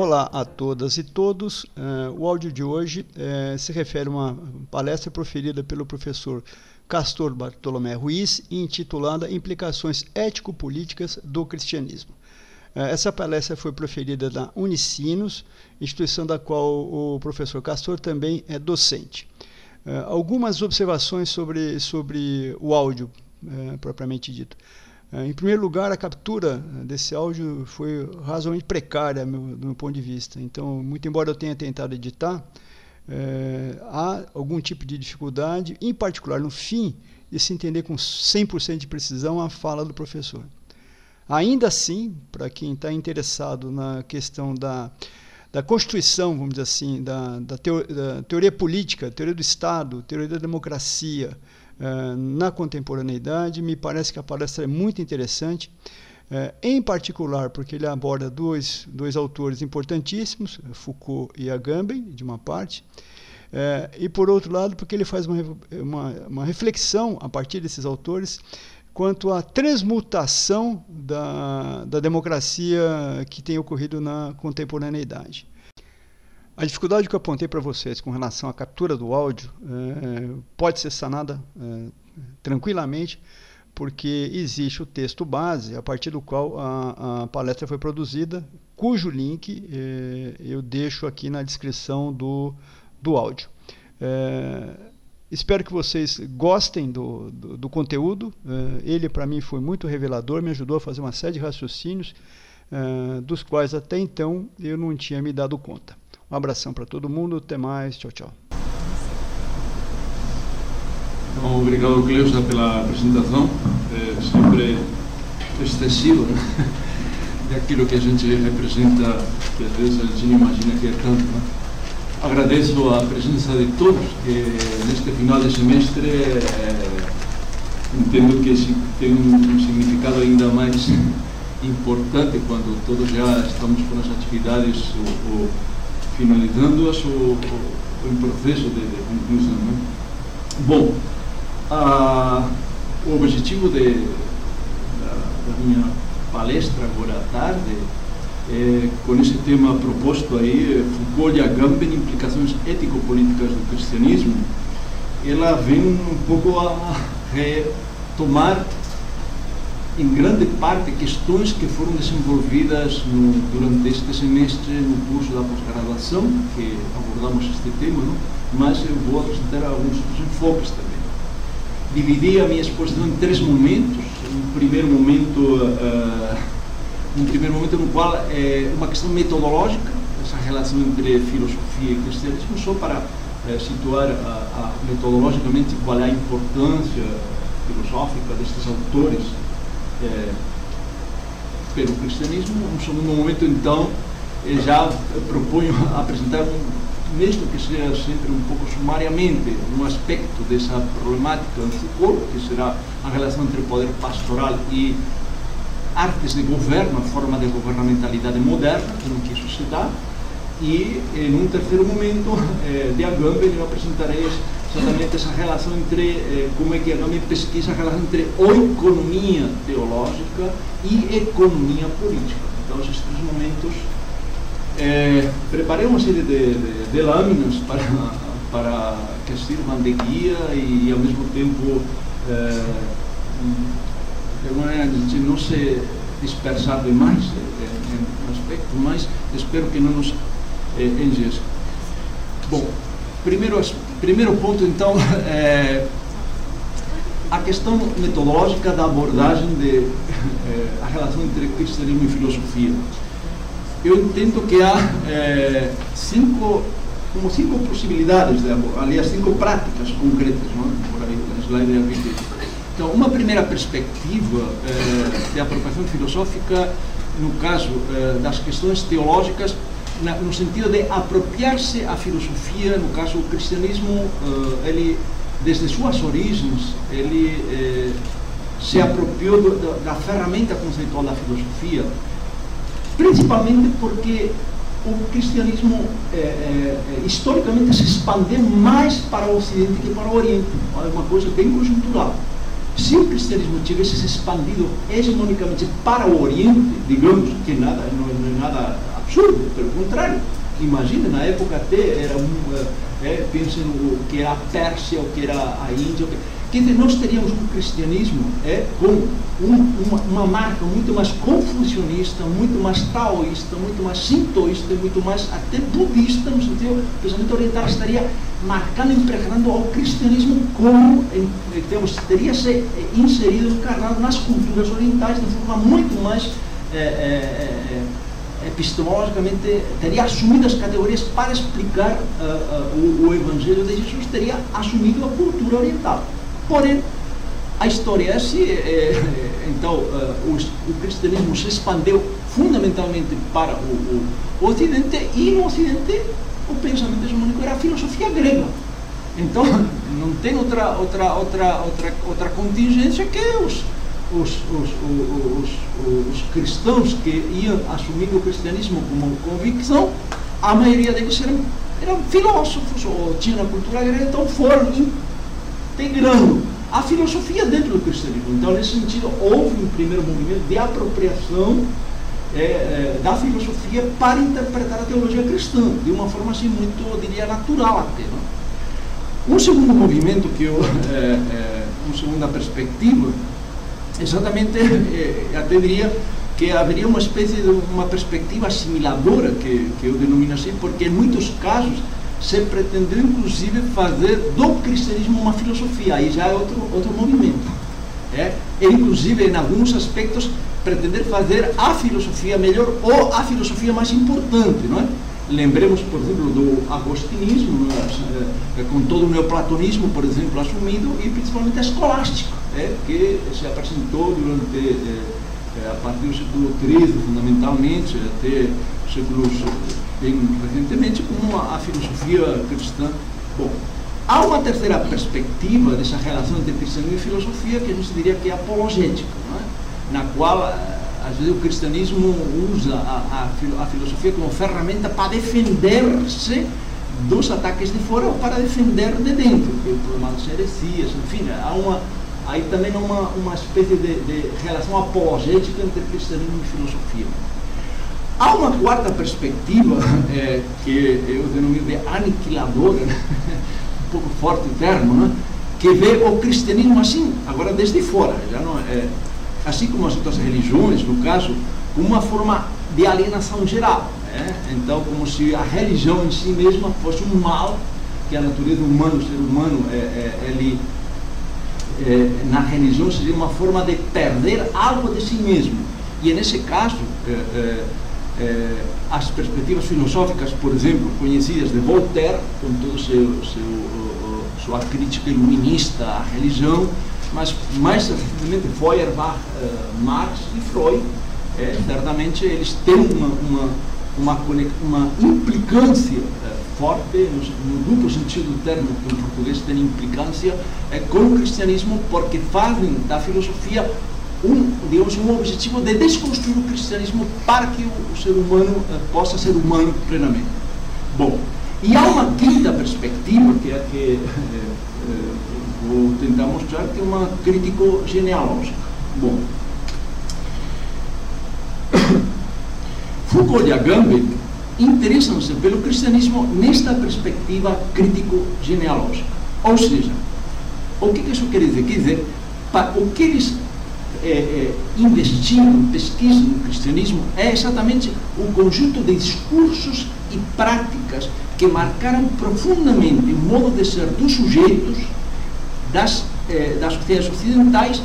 Olá a todas e todos. Uh, o áudio de hoje uh, se refere a uma palestra proferida pelo professor Castor Bartolomé Ruiz, intitulada Implicações Ético-Políticas do Cristianismo. Uh, essa palestra foi proferida na Unicinos, instituição da qual o professor Castor também é docente. algumas observações sobre, sobre o áudio, propriamente dito. É, em primeiro lugar, a captura desse áudio foi razoavelmente precária meu, do meu ponto de vista. Então, muito embora eu tenha tentado editar, é, há algum tipo de dificuldade, em particular no fim, de se entender com 100% de precisão a fala do professor. Ainda assim, para quem está interessado na questão da, da constituição, vamos dizer assim, da, da, teo, da teoria política, teoria do Estado, teoria da democracia, uh, na contemporaneidade. Me parece que a palestra é muito interessante, uh, em particular porque ele aborda dois, dois autores importantíssimos, Foucault e Agamben, de uma parte, uh, e por outro lado porque ele faz uma, uma, uma reflexão a partir desses autores quanto à transmutação da, da democracia que tem ocorrido na contemporaneidade. A dificuldade que eu apontei para vocês com relação à captura do áudio é, pode ser sanada é, tranquilamente, porque existe o texto base a partir do qual a, a palestra foi produzida, cujo link é, eu deixo aqui na descrição do, do áudio. É, espero que vocês gostem do, do, do conteúdo. É, ele, para mim, foi muito revelador, me ajudou a fazer uma série de raciocínios, é, dos quais até então eu não tinha me dado conta. Um abração para todo mundo, até mais, tchau, tchau. Então, obrigado, Cleusa, pela apresentação. É sempre excessivo, né? daquilo que a gente representa, que às vezes a gente não imagina que é tanto. Né? Agradeço a presença de todos, que neste final de semestre é, entendo que tem um significado ainda mais importante quando todos já estamos com as atividades o, finalizando o, o, processo de, de conclusão. Né? Bom, a, o objetivo de, da, da, minha palestra agora à tarde é, com esse tema proposto aí, Foucault e Agamben, implicações ético-políticas do cristianismo, ela vem um pouco a retomar em grande parte, questões que foram desenvolvidas no, durante este semestre no curso da pós-graduação, que abordamos este tema, não? mas eu vou apresentar alguns enfoques também. Dividi a minha exposição em três momentos. Um primeiro momento, uh, um primeiro momento no qual é uma questão metodológica, essa relação entre filosofia e cristianismo, só para uh, situar a, a, metodologicamente qual é a importância filosófica destes autores é, pelo cristianismo. Segundo momento, então, já proponho apresentar, um, mesmo que seja sempre um pouco sumariamente, um aspecto dessa problemática em Foucault, que será a relação entre poder pastoral e artes de governo, a forma de governamentalidade moderna, como que isso se dá. E, em um terceiro momento, eh, de Agamben, eu apresentarei exatamente essa relação entre, eh, como é que Agamben pesquisa a relação entre economia teológica e economia política. Então, esses três momentos, eh, preparei uma série de, de, de, lâminas para, para que sirvam de guia e, ao mesmo tempo, eh, de maneira gente não se dispersar demais em, em aspecto, mas espero que não nos engesque. Bom, primeiro aspecto Primeiro ponto, então, é a questão metodológica da abordagem de é, a relação entre cristianismo e filosofia. Eu entendo que há é, cinco, como cinco possibilidades, de, aliás, cinco práticas concretas, não? por aí, na slide aqui. Então, uma primeira perspectiva é, de apropriação filosófica, no caso é, das questões teológicas, na, no sentido de apropriar-se a filosofia, no caso o cristianismo, uh, ele desde suas origens, ele eh, se apropriou do, da ferramenta conceitual da filosofia, principalmente porque o cristianismo eh, eh, historicamente se expandiu mais para o Ocidente que para o Oriente. É uma coisa bem conjuntural. Se o cristianismo tivesse se expandido hegemonicamente para o Oriente, digamos que nada, não, não é nada absurdo, pelo contrário. Imagina, na época até era um, é, pensem no que era a Pérsia, o que era a Índia. Quer dizer, nós teríamos um cristianismo é, com um, uma, uma, marca muito mais confucionista, muito mais taoísta, muito mais sintoísta, muito mais até budista, no sentido, o pensamento oriental estaria marcando, impregnando ao cristianismo como temos, teria se inserido, encarnado nas culturas orientais de forma muito mais é, é, epistemologicamente teria assumido as categorias para explicar uh, uh, o, o, Evangelho de Jesus, teria assumido a cultura oriental. Porém, a história é assim, é, então uh, o, o, cristianismo se expandeu fundamentalmente para o, o, Ocidente e no Ocidente o pensamento hegemônico era a filosofia grega. Então não tem outra, outra, outra, outra, outra contingência que os os, os, os, os, cristãos que iam assumindo o cristianismo como convicção, a maioria deles eram, eram filósofos ou tinham a cultura grega, então foram integrando a filosofia dentro do cristianismo. Então, nesse sentido, houve um primeiro movimento de apropriação é, é, da filosofia para interpretar a teologia cristã, de uma forma assim muito, eu diria, natural até. Não? Um segundo movimento que eu, é, é, uma segunda perspectiva, exatamente, eh, até diria que haveria uma espécie de uma perspectiva assimiladora, que, que eu denomino assim, porque em muitos casos se pretendeu inclusive fazer do cristianismo uma filosofia, aí já é outro, outro movimento. É? E, inclusive, em alguns aspectos, pretender fazer a filosofia melhor ou a filosofia mais importante, não é? Lembremos, por exemplo, do agostinismo, é? com todo o neoplatonismo, por exemplo, assumido, e principalmente a escolástica é, que se apresentou durante, é, é a partir do século XIII, fundamentalmente, até séculos bem recentemente, como a, filosofia cristã. Bom, há uma terceira perspectiva dessa relação entre cristianismo e filosofia que a gente diria que é apologética, é? na qual às vezes o cristianismo usa a, a, a filosofia como ferramenta para defender-se dos ataques de fora ou para defender de dentro, que é o problema das heresias, enfim, há uma aí também há uma, espécie de, de relação apologética entre cristianismo e filosofia. Há uma quarta perspectiva, é, que eu denomino de aniquiladora, né? um pouco forte o termo, né? que vê o cristianismo assim, agora desde fora, já não é, assim como as outras religiões, no caso, como uma forma de alienação geral. Né? Então, como se a religião em si mesma fosse um mal que a natureza humana, o ser humano, é, é, ele eh, na religião seria uma forma de perder algo de si mesmo. E nesse caso, eh, eh, as perspectivas filosóficas, por exemplo, conhecidas de Voltaire, com toda sua crítica iluminista à religião, mas mais recentemente Feuerbach, Marx e Freud, certamente eles têm uma, uma, uma, uma implicância forte, no, duplo sentido do termo que em português tem implicância, é, com o cristianismo, porque fazem da filosofia um, digamos, um objetivo de desconstruir o cristianismo para que o, o ser humano uh, possa ser humano plenamente. Bom, e há uma quinta perspectiva, que é que uh, vou tentar mostrar, que é uma crítico genealógica. Bom, Foucault e Agamben interessam-se pelo cristianismo nesta perspectiva crítico-genealógica. Ou seja, o que, isso quer dizer? Quer dizer, para, o que eles é, é, investiram, pesquisam no cristianismo é exatamente o conjunto de discursos e práticas que marcaram profundamente o modo de ser dos sujeitos das, é, das sociedades ocidentais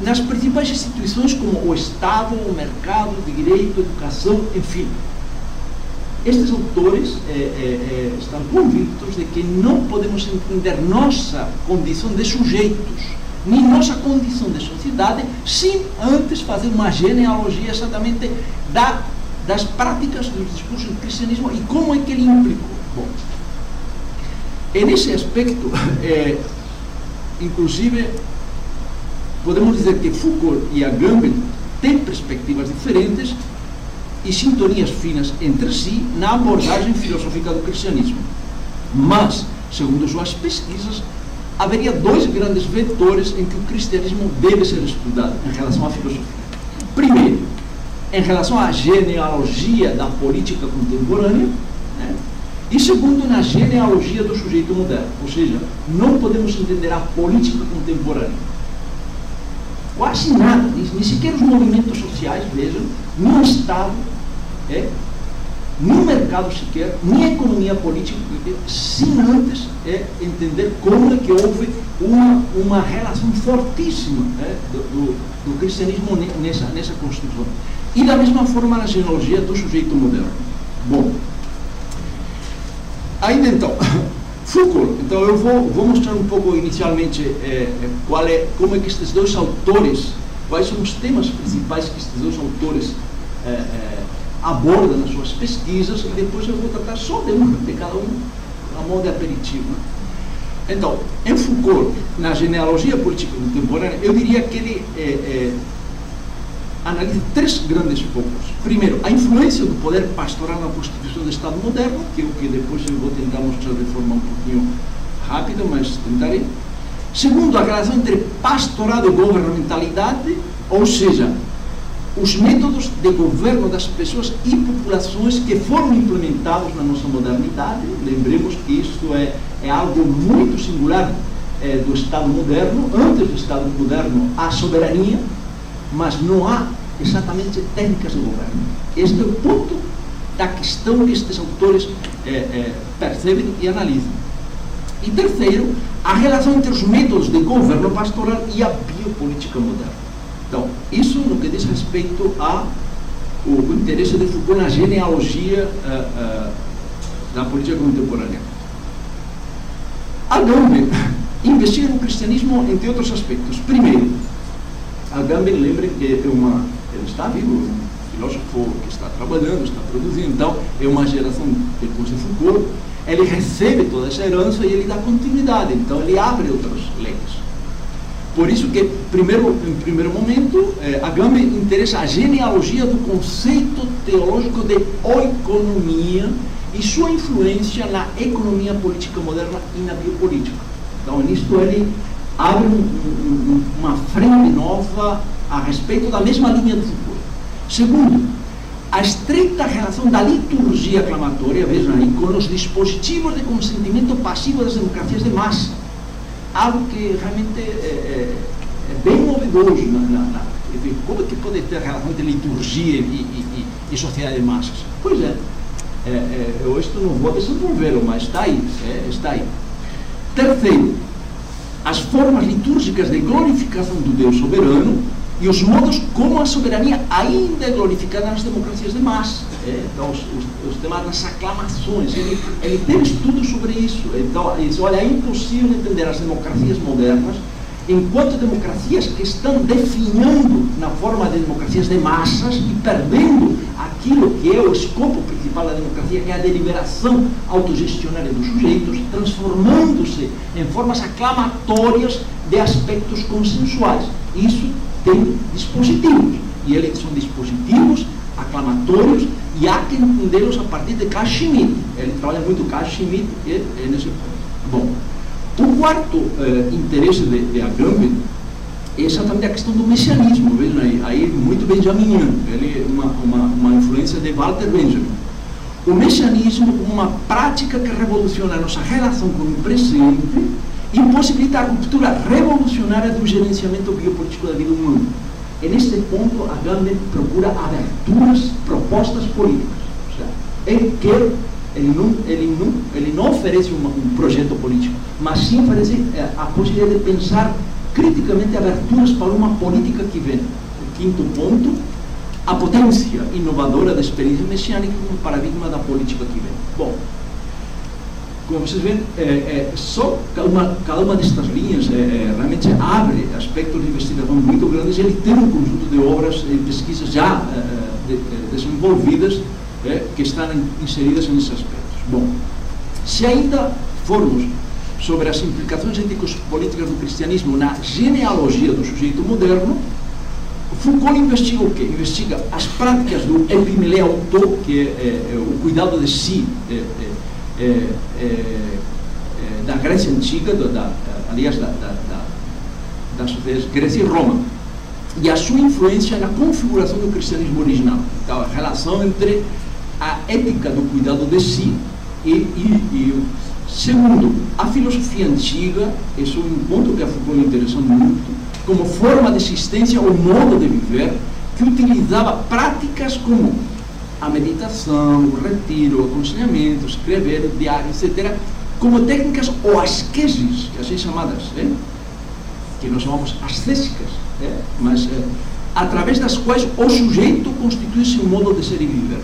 nas principais instituições como o Estado, o mercado de direito, educação, enfim, estes autores é, é, estão convictos de que não podemos entender nossa condição de sujeitos, nem nossa condição de sociedade, sem antes fazer uma genealogia exatamente da, das práticas dos discursos do cristianismo e como é que ele implicou. Bom, nesse aspecto, é, inclusive, podemos dizer que Foucault e Agamben têm perspectivas diferentes e sintonias finas entre si na abordagem filosófica do cristianismo. Mas, segundo suas pesquisas, haveria dois grandes vetores em que o cristianismo deve ser estudado em relação à filosofia. Primeiro, em relação à genealogia da política contemporânea, né? e segundo, na genealogia do sujeito moderno. Ou seja, não podemos entender a política contemporânea. Quase nada disso, nem sequer os movimentos sociais, vejam, no Estado, é, no mercado sequer, nem a economia política, sem antes é, entender como é que houve uma, uma relação fortíssima é, do, do, do, cristianismo nessa, nessa construção. E da mesma forma na genealogia do sujeito moderno. Bom, ainda então, Foucault. Então eu vou, vou mostrar um pouco inicialmente é, qual é, como é que estes dois autores, quais são os temas principais que estes dois autores é, é, abordam nas suas pesquisas e depois eu vou tratar só de um, de cada um, a modo aperitivo. Então, em Foucault, na genealogia política contemporânea, eu diria que ele analisa três grandes focos. Primeiro, a influência do poder pastoral na constituição do Estado moderno, que é o que depois eu vou tentar mostrar de forma um pouquinho rápida, mas tentarei. Segundo, a relação entre pastorado e governamentalidade, ou seja, os métodos de governo das pessoas e populações que foram implementados na nossa modernidade. Lembremos que isso é, é algo muito singular é, do Estado moderno. Antes do Estado moderno, há soberania, mas não há exatamente técnicas de governo. Este é o ponto da questão que estes autores é, é, percebem e analisam. E terceiro, a relação entre os métodos de governo pastoral e a biopolítica moderna. Então, isso no que diz respeito ao interesse de Foucault na genealogia uh, uh, da política contemporânea. Agamben investiga no cristianismo entre outros aspectos. Primeiro, Agamben, lembrem que é uma, ele está vivo, filósofo que está trabalhando, está produzindo, então é uma geração depois de Foucault, ele recebe toda essa herança e ele dá continuidade, então ele abre outros leques. Por isso que, primeiro, em primeiro momento, eh, Agamben interessa a genealogia do conceito teológico de oikonomia e sua influência na economia política moderna e na biopolítica. Então, nisto ele abre um, um, uma frente nova a respeito da mesma linha de Foucault. Segundo, a estreita relação da liturgia aclamatória, vejam aí, com os dispositivos de consentimento passivo das democracias de massa algo que realmente é, é, é bem novedoso. Na, na, na, como que pode ter relação entre liturgia e, e, e, e sociedade de massas? Pois é, é, é eu isto não vou desenvolvê-lo, mas está aí, é, está aí. Terceiro, as formas litúrgicas de glorificação do Deus soberano e os modos como a soberania ainda é glorificada nas democracias de massa. É, então, os, os, os, temas das aclamações, ele, ele tem estudo sobre isso. Então, isso, olha, é impossível entender as democracias modernas enquanto democracias que estão definhando na forma de democracias de massas e perdendo aquilo que é o escopo principal da democracia, que é a deliberação autogestionária dos sujeitos, transformando-se em formas aclamatórias de aspectos consensuais. Isso tem dispositivos. E eles são dispositivos aclamatórios e há que entendê-los a partir de Schmitt. Ele trabalha muito Schmitt e, é nesse ponto. Bom, o quarto eh, interesse de, de Agamben é exatamente a questão do messianismo. Vejam aí, aí muito benjaminiano. Ele é uma, uma, uma influência de Walter Benjamin. O messianismo como uma prática que revoluciona a nossa relação com o presente e possibilita a ruptura revolucionária do gerenciamento biopolítico da vida humana. E neste ponto, a Gandhi procura aberturas, propostas políticas. Ou seja, ele quer, ele não, ele não, ele não oferece uma, um projeto político, mas sim oferece é, a possibilidade de pensar criticamente aberturas para uma política que vem. O quinto ponto, a potência inovadora da experiência messiânica como paradigma da política que vem. Bom, como vocês veem, é, é, só cada uma, cada uma destas linhas é, realmente abre aspectos de investigação muito grandes ele tem um conjunto de obras e pesquisas já de, desenvolvidas que estão inseridas nesses aspectos. Bom, se ainda formos sobre as implicações éticos-políticas do cristianismo na genealogia do sujeito moderno, Foucault investiga o quê? Investiga as práticas do epimeleauto, que é, o cuidado de si, é, é, é, da Grécia Antiga, do, da, aliás, da, da, da, das Grécia e Roma. e a sua influência na configuração do cristianismo original. Então, a relação entre a ética do cuidado de si e, e, e segundo, a filosofia antiga, esse é um ponto que a Foucault me interessou muito, como forma de existência ou modo de viver, que utilizava práticas como a meditação, o retiro, o aconselhamento, escrever, diário, etc., como técnicas ou asqueses, assim chamadas, né? que nós chamamos ascésicas, né? mas é, através das quais o sujeito constitui-se um modo de ser e viver.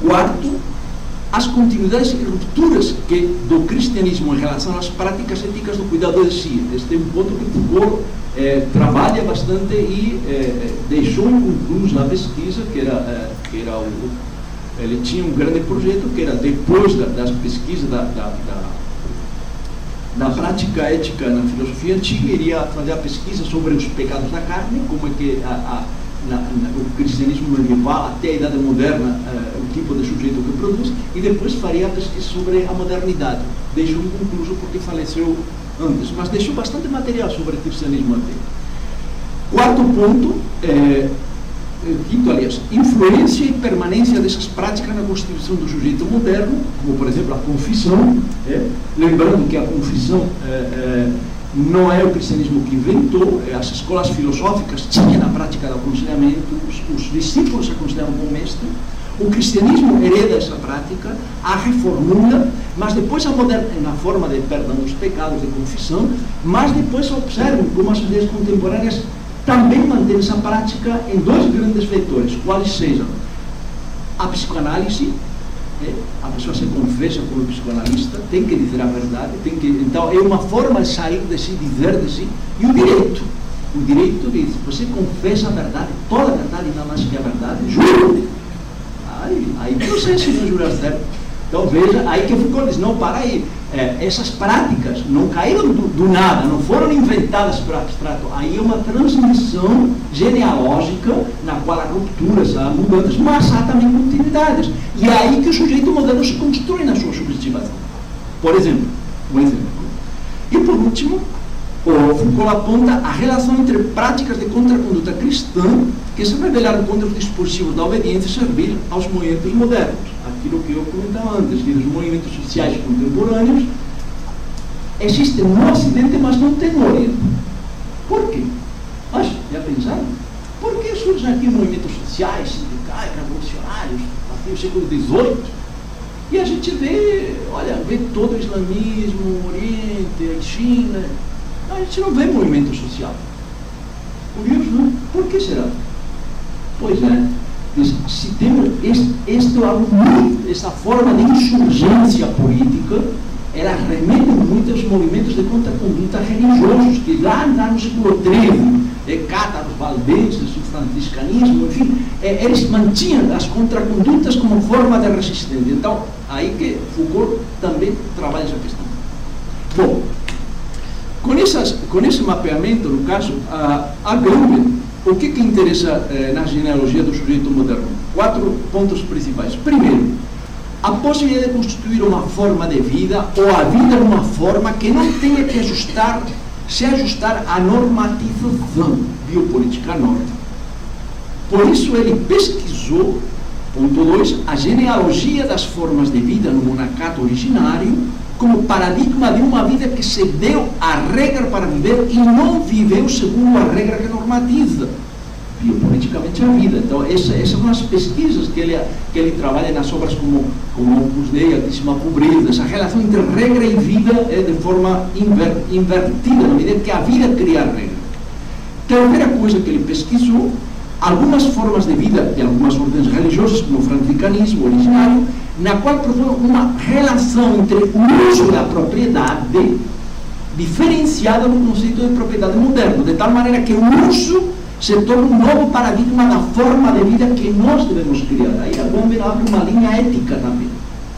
Quarto, as continuidades e rupturas que do cristianismo em relação às práticas éticas do cuidado de si. Este é um ponto que Foucault é, trabalha bastante e é, deixou inconcluso na pesquisa, que era, que era o, ele tinha um grande projeto que era depois da, das pesquisas da, da, da, da, prática ética na filosofia antiga, iria fazer a pesquisa sobre os pecados da carne, como é que a, a, na, na, o cristianismo medieval até a idade moderna, uh, o tipo de sujeito que produz, e depois faria a pesquisa sobre a modernidade. Deixou inconcluso porque faleceu antes, mas deixou bastante material sobre o cristianismo até. Quarto ponto, é, quinto, aliás, influência e permanência dessas práticas na constituição do sujeito moderno, como por exemplo a confissão, lembrando que a confissão é, não é o cristianismo que inventou, é, as escolas filosóficas tinham na prática do aconselhamento, os, os discípulos aconselhavam o mestre, o cristianismo hereda essa prática, a reformula, mas depois a moderna, na forma de perdão dos pecados, de confissão, mas depois observam como as ideias contemporâneas também mantêm essa prática em dois grandes vetores, quais sejam a psicoanálise, é, a pessoa se confessa como psicoanalista, tem que dizer a verdade, tem que, então é uma forma de sair de si, dizer de si, e o direito. O direito diz, você confessa a verdade, toda a verdade, não mais que a verdade, juro Aí, aí não sei se não jurar certo. Então veja, aí que Foucault diz, não, para aí, é, essas práticas não caíram do, do, nada, não foram inventadas por abstrato. Aí é uma transmissão genealógica na qual há rupturas, há mudanças, mas há também continuidades. E é aí que o sujeito moderno se constrói na sua subjetivação. Por exemplo, um exemplo. E por último, o Foucault aponta a relação entre práticas de contraconduta cristã que se revelaram contra os dispositivos da obediência servir aos movimentos modernos. Aquilo que eu comentava antes, que os movimentos sociais contemporâneos existem no Ocidente, mas no Oriente. Por quê? Mas, já pensaram? Por que surgem aqui movimentos sociais, sindicais, revolucionários, até o século XVIII? E a gente vê, olha, vê todo o islamismo, o Oriente, a China, a gente não vê movimento social. Curioso, não? Por que será? Pois é, se temos este, este essa forma de insurgência política, ela remete muito aos movimentos de contraconduta religiosos, que lá, lá no século XIII, é, cátaros, valdenses, o franciscanismo, enfim, é, eles mantinham as contracondutas como forma de resistência. Então, aí que Foucault também trabalha essa questão. Bom, com, essas, com esse mapeamento, no caso, a, a o que, que interessa eh, na genealogia do sujeito moderno? Quatro pontos principais. Primeiro, a possibilidade de constituir uma forma de vida ou a vida numa forma que não tenha que ajustar, se ajustar à normatização biopolítica norte. Por isso ele pesquisou, ponto 2, a genealogia das formas de vida no monacato originário como paradigma de uma vida que se deu a regra para viver e não viveu segundo a regra que normatiza biopoliticamente a vida. Então, essa, essas são as pesquisas que ele, que ele trabalha nas obras como, como Opus Dei, Altíssima Pobreza, essa relação entre regra e vida é de forma inver, invertida, na medida que a vida cria a regra. Terceira coisa que ele pesquisou, algumas formas de vida de algumas ordens religiosas, como o franciscanismo originário, na qual propõe uma relação entre o uso da propriedade diferenciada no conceito de propriedade moderno, de tal maneira que o uso se torna um novo paradigma da forma de vida que nós devemos criar. Aí a Gomber abre uma linha ética também.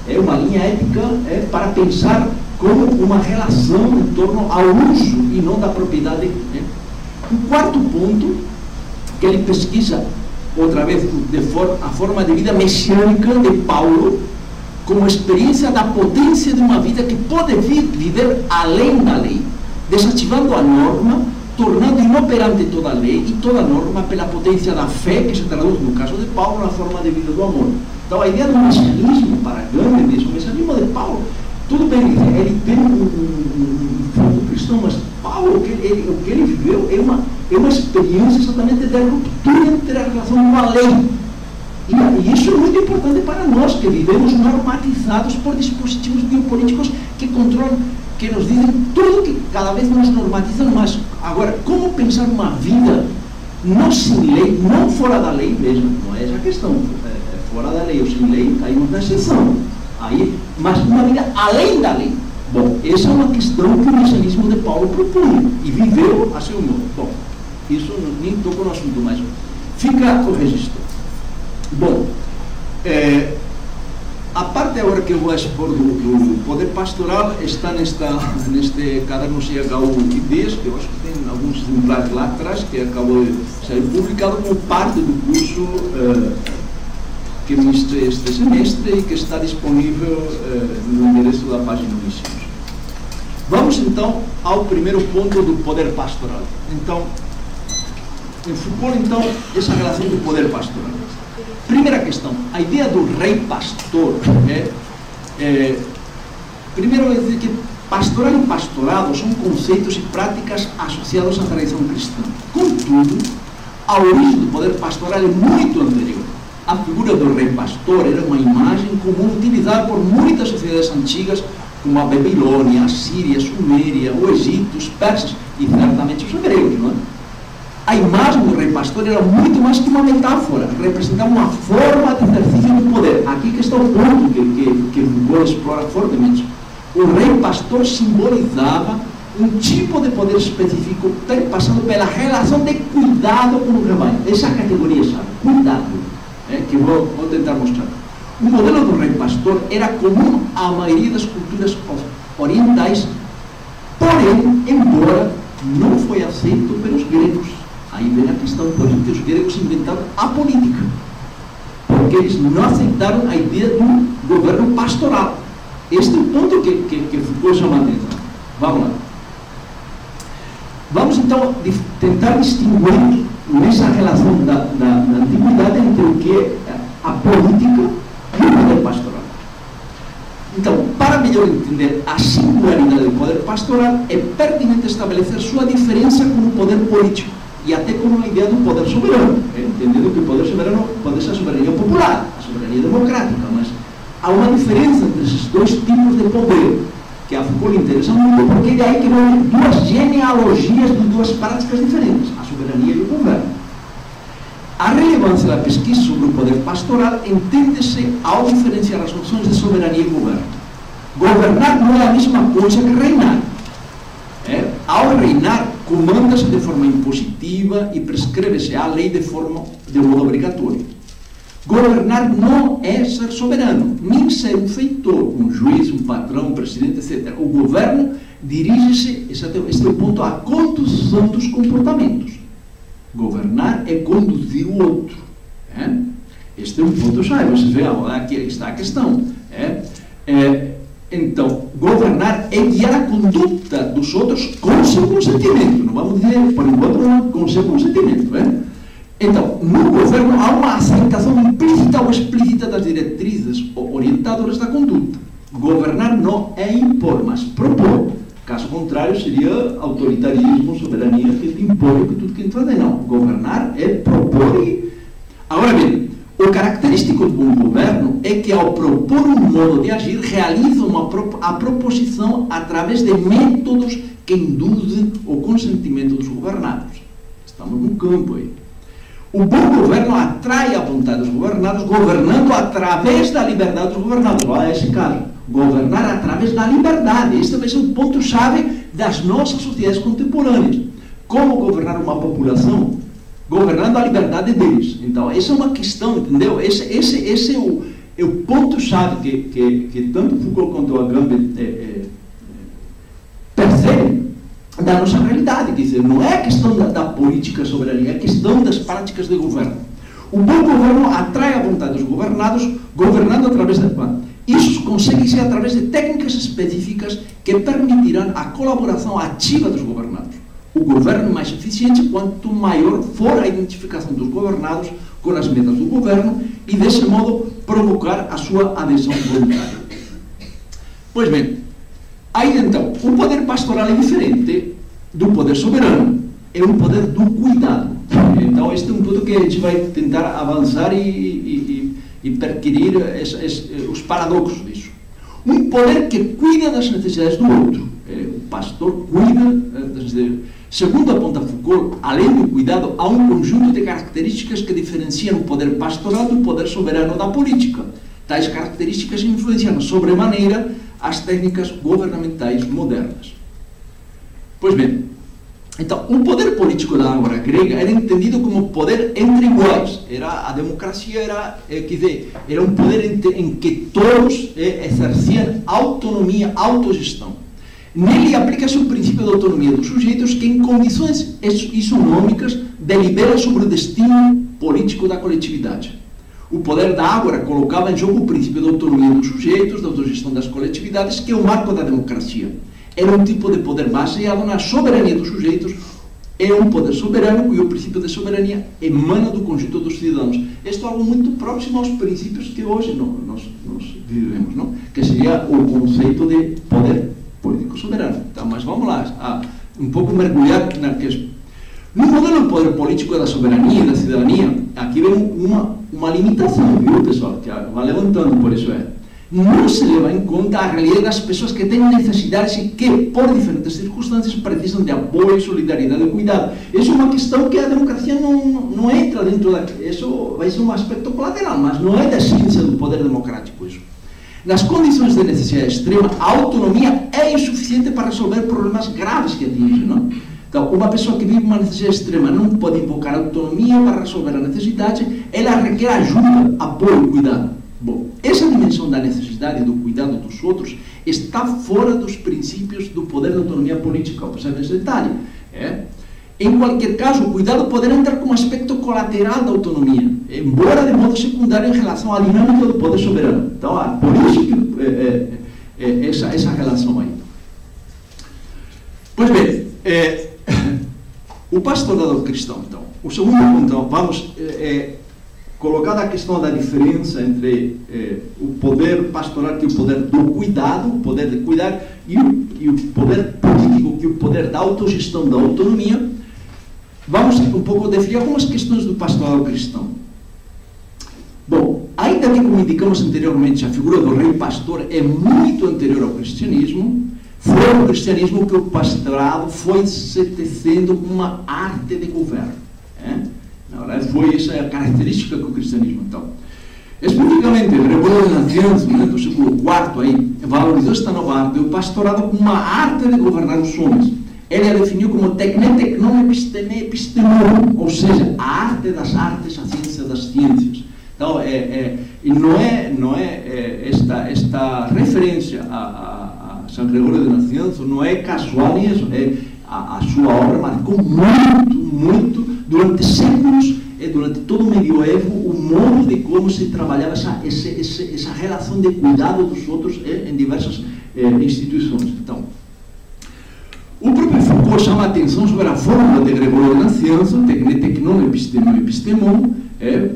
É uma linha ética é, para pensar como uma relação em torno ao uso e não da propriedade. Né? O quarto ponto que ele pesquisa outra vez de for, a forma de vida messiânica de Paulo como experiência da potência de uma vida que pode viver além da lei, desativando a norma, tornando inoperante toda a lei e toda a norma pela potência da fé que se traduz, no caso de Paulo, na forma de vida do amor. Então, a ideia do messianismo, para Gandhi o messianismo de Paulo, tudo bem, ele tem um, um, um, um cristão, mas Paulo, o que, ele, o que ele viveu é uma, é uma experiência exatamente da ruptura entre a relação com a lei. E, e isso é muito importante para nós, que vivemos normatizados por dispositivos biopolíticos que controlam que nos dizem tudo que cada vez nos normatizam mais. Agora, como pensar uma vida não sem lei, não fora da lei mesmo, não é essa a questão. É, é fora da lei ou sem lei, caímos na exceção. Aí, mas uma vida além da lei. Bom, essa é uma questão que o messianismo de Paulo propunha e viveu a seu modo. Bom, isso nem toco no assunto, mas fica o registro. Bom, é, a parte agora que eu vou expor do, do poder pastoral está nesta, neste caderno CHU Ideias, que eu acho que tem alguns exemplares lá atrás, que acabou de ser publicado como parte do curso uh, que ministrei este semestre e que está disponível uh, no endereço da página do Missões. Vamos então ao primeiro ponto do poder pastoral. Então, em Foucault, então, essa relação do poder pastoral. Primeira questão, a ideia do rei pastor é, é primeiro é dizer que pastoral e pastorado são conceitos e práticas associados à tradição cristã. Contudo, a origem do poder pastoral é muito anterior. A figura do rei pastor era uma imagem comum utilizada por muitas sociedades antigas, como a Babilônia, a Síria, a Suméria, o Egito, os persas e certamente os hebreus. Não é? A imagem do rei pastor era muito mais que uma metáfora, representava uma forma de exercício do poder. Aqui que está o ponto que, que, que Foucault explora fortemente. O rei pastor simbolizava um tipo de poder específico passando pela relação de cuidado com o rebanho. Essa categoria sabe? Cuidado, é, que vou, vou tentar mostrar. O modelo do rei pastor era comum à maioria das culturas orientais, porém, embora não foi aceito pelos gregos Aí vem a questão política. Os gregos inventaram a política. Porque eles não aceitaram a ideia do governo pastoral. Este é o ponto que, que, que Foucault a. Vamos lá. Vamos então tentar distinguir nessa relação da, da, da antiguidade entre o que é a política e o poder pastoral. Então, para melhor entender a singularidade do poder pastoral, é pertinente estabelecer sua diferença com o poder político até com uma ideia do poder soberano, eh, entendendo que o poder soberano pode ser a soberania popular, a soberania democrática, mas há uma diferença entre esses dois tipos de poder que a Foucault interessa muito, porque é aí que vão duas genealogias de duas práticas diferentes, a soberania e o governo. A relevância da pesquisa sobre o poder pastoral entende-se ao diferenciar as noções de soberania e governo. Governar não é a mesma coisa que reinar. É? Ao reinar, comanda-se de forma impositiva e prescreve-se a lei de forma de modo obrigatório. Governar não é ser soberano, nem ser um feitor, um juiz, um patrão, um presidente, etc. O governo dirige-se, este é o ponto, à condução dos comportamentos. Governar é conduzir o outro. É? Este é um ponto chave. Você vê, aqui está a questão. É? É, então, governar é guiar a conduta dos outros com seu consentimento. Não vamos dizer, por enquanto, com seu consentimento. É? Então, no governo há uma aceitação implícita ou explícita das diretrizes orientadoras da conduta. Governar não é impor, mas propor. Caso contrário, seria autoritarismo, soberania, que impõe tudo que a gente faz. Não, governar é propor e... Agora bem, o característico do bom governo é que, ao propor um modo de agir, realiza uma, a proposição através de métodos que induzem o consentimento dos governados. Estamos no campo aí. O bom governo atrai a vontade dos governados, governando através da liberdade dos governados. Olha esse caso. Governar através da liberdade. Este vai ser o ponto-chave das nossas sociedades contemporâneas. Como governar uma população? Governando a liberdade deles. Então, essa é uma questão, entendeu? Esse, esse, esse é o, é o ponto-chave que, que, que tanto Foucault quanto a Gambit é, é, percebem da nossa realidade. Quer dizer, não é a questão da, da política soberania, é a questão das práticas de governo. O bom governo atrai a vontade dos governados, governando através da. Isso consegue-se através de técnicas específicas que permitirão a colaboração ativa dos governados. O governo mais eficiente quanto maior for a identificação dos governados com as metas do governo e, desse modo, provocar a sua adesão voluntária. Pois bem, aí então, o poder pastoral é diferente do poder soberano, é um poder do cuidado. Então, este é um ponto que a gente vai tentar avançar e, e, e, e perquirir es, es, os paradoxos disso. Um poder que cuida das necessidades do outro. É, o pastor cuida eh, das necessidades Segundo aponta Foucault, além do cuidado, há um conjunto de características que diferenciam o poder pastoral do poder soberano da política. Tais características influenciam sobremaneira as técnicas governamentais modernas. Pois bem, então, o poder político da ágora grega era entendido como poder entre iguais. Era, a democracia era, é, quer dizer, era um poder em, em que todos é, exerciam autonomia, autogestão. Nele aplica-se o princípio da autonomia dos sujeitos que, em condições isonômicas, delibera sobre o destino político da coletividade. O poder da Ágora colocava em jogo o princípio da autonomia dos sujeitos, da autogestão das coletividades, que é o marco da democracia. Era um tipo de poder baseado na soberania dos sujeitos, é um poder soberano cujo princípio de soberania emana do conjunto dos cidadãos. Isto é algo muito próximo aos princípios que hoje nós, nós vivemos, não? que seria o conceito de poder soberano. Então, mas vamos lá, a, um pouco mergulhar na questão. No modelo de poder político da soberania e da cidadania, aqui vem uma, uma limitação, viu, pessoal? Que vai levantando, por isso é. Não se leva em conta a realidade das pessoas que têm necessidades e que, por diferentes circunstâncias, precisam de apoio, solidariedade e cuidado. Isso é uma questão que a democracia não, não entra dentro da. Isso vai ser um aspecto colateral, mas não é da ciência do poder democrático isso. Nas condições de necessidade extrema, a autonomia é insuficiente para resolver problemas graves que atingem. Não? Então, uma pessoa que vive uma necessidade extrema não pode invocar autonomia para resolver a necessidade, ela requer ajuda, apoio, cuidado. Bom, essa dimensão da necessidade e do cuidado dos outros está fora dos princípios do poder da autonomia política. Observe esse detalhe. É? Em qualquer caso, o cuidado poderá entrar como aspecto colateral da autonomia, embora de modo secundário em relação à dinâmica do poder soberano. Então, ah, por isso que é, é, é, essa, essa relação aí. Pois bem, é, o pastorado cristão, então, o segundo ponto, então, vamos é, colocar a questão da diferença entre o poder pastoral, que é o poder do cuidado, o poder de cuidar, e o, e o poder político, que é o poder da autogestão, da autonomia, Vamos um pouco definir algumas questões do pastoral cristão. Bom, ainda que, como indicamos anteriormente, a figura do rei pastor é muito anterior ao cristianismo, foi no cristianismo que o pastorado foi se tecendo uma arte de governo. Na verdade, foi essa a característica do cristianismo. Então, especificamente, o Rebolo Nancianzo, né, do século IV, aí, valorizou esta nova arte, o pastorado como uma arte de governar os homens ele a definiu como tecneteknon episteme epistemon, ou seja, a arte das artes, a ciência das ciências. Então, é, é, não é, não é, é esta, esta referência a, a, a São Gregório de Nacianzo não é casual isso, é, a, a sua obra marcou muito, muito, durante séculos e durante todo o medioevo, o modo de como se trabalhava essa, essa, essa relação de cuidado dos outros é, em diversas é, instituições. Então, o próprio Foucault chama a atenção sobre a fórmula de Gregório de Nacianzo, tecnon epistemon epistemon, é,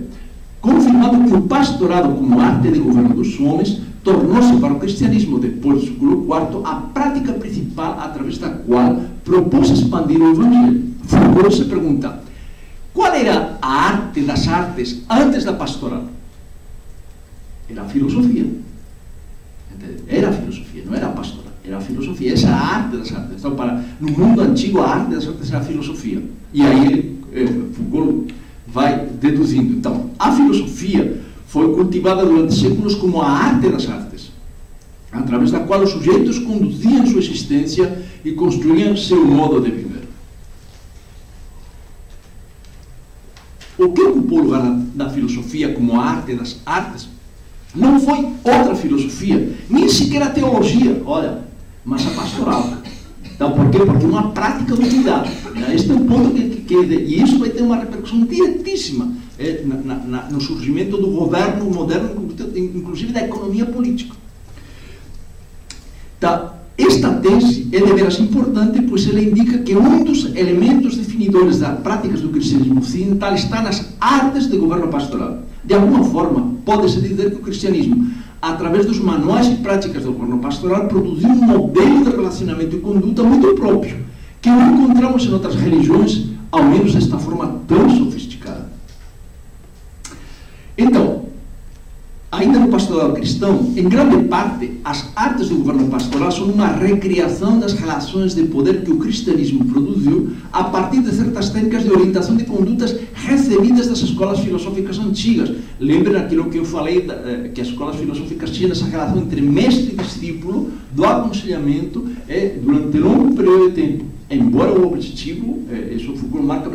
confirmando que o pastorado como arte de governo dos homens tornou-se para o cristianismo depois do século IV a prática principal através da qual propôs expandir o evangelho. Foucault se pergunta, qual era a arte das artes antes da pastoral? Era a filosofia. Era a filosofia, não era a pastoral era a filosofia, essa arte das artes. Então, para, no mundo antigo, a arte das artes era a filosofia. E aí ele, Foucault vai deduzindo. Então, a filosofia foi cultivada durante séculos como a arte das artes, através da qual os sujeitos conduziam sua existência e construíam seu modo de viver. O que ocupou o lugar da filosofia como a arte das artes não foi outra filosofia, nem sequer a teologia. Olha, mas a pastoral. Então, por quê? Porque é uma prática. Né? Este é um ponto que, que, que, e isso vai ter uma repercussão diretíssima é, na, na, no surgimento do governo moderno, inclusive da economia política. Tá. esta tese é de veras importante, pois ela indica que um dos elementos definidores das práticas do cristianismo ocidental está nas artes de governo pastoral. De alguma forma, pode-se dizer que o cristianismo, através dos manuais e práticas do governo pastoral, produziu um modelo de relacionamento e conduta muito próprio, que não encontramos em outras religiões, ao menos desta forma tão sofisticada. Então, ainda no pastoral cristão, em grande parte, as artes do governo pastoral são uma recriação das relações de poder que o cristianismo produziu a partir de certas técnicas de orientação de condutas recebidas das escolas filosóficas antigas. Lembrem aquilo que eu falei, eh, que as escolas filosóficas tinham essa relação entre mestre e discípulo, do aconselhamento, é, durante longo período de tempo embora o objetivo, eh, isso Foucault marca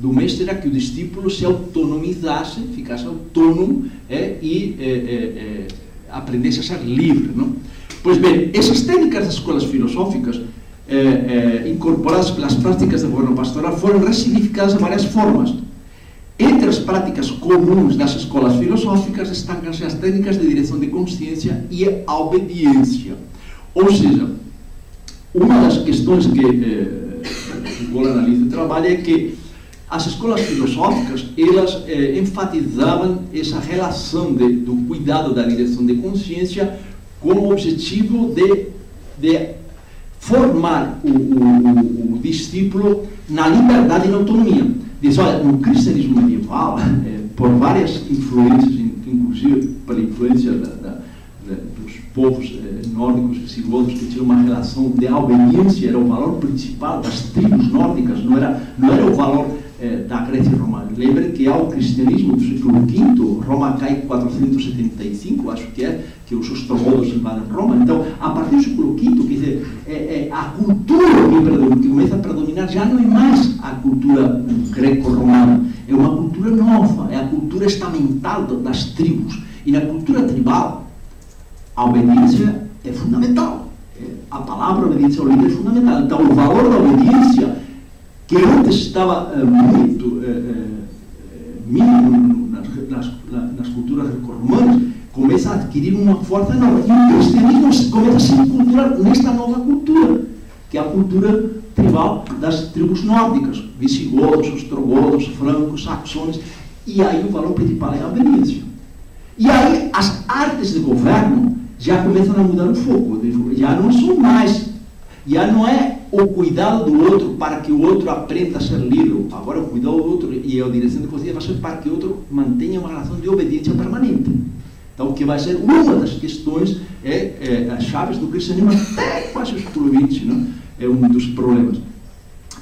do mestre era que o discípulo se autonomizasse, ficasse autônomo eh, e eh, eh, aprendesse a ser livre. Não? Pois bem, essas técnicas das escolas filosóficas, incorporadas pelas práticas do governo pastoral, foram ressignificadas de várias formas. Entre as práticas comuns das escolas filosóficas destacam-se as técnicas de direção de consciência e a obediência. Ou seja, uma das questões que eh, Foucault analisa e trabalha é que as escolas filosóficas elas eh, enfatizavam essa relação de, do cuidado da direção de consciência com o objetivo de, de formar o, o, o, discípulo na liberdade e na autonomia. Diz, olha, no cristianismo medieval, eh, por várias influências, inclusive pela influência da, da, da, dos povos eh, nórdicos visigodos que tinham uma relação de obediência, era o valor principal das tribos nórdicas, não era, não era o valor da Grécia romana. Lembrem que ao cristianismo do século V, Roma cai em 475, acho que é, que os ostrogodos invadem Roma. Então, a partir do século V, quer dizer, é, é, a cultura que, que começa a predominar já não é mais a cultura greco-romana, é uma cultura nova, é a cultura estamental das tribos. E na cultura tribal, a obediência é fundamental. É, a palavra obediência ao líder é fundamental. Então, o valor da obediência, que antes estava é, muito é, é, mínimo nas, nas, nas culturas romanas, começa a adquirir uma força enorme. E o cristianismo começa a se encontrar nesta nova cultura, que é a cultura tribal das tribos nórdicas, visigodos, ostrogodos, francos, saxões, e aí o valor principal é a obediência. E aí as artes de governo já começam a mudar um pouco. Já não são mais, já não é o cuidado do outro para que o outro aprenda a ser líder. Agora, o cuidado do outro e a direção de consciência vai ser para que o outro mantenha uma relação de obediência permanente. Então, que vai ser uma das questões é, é as chaves do cristianismo até quase XX, não? é um dos problemas.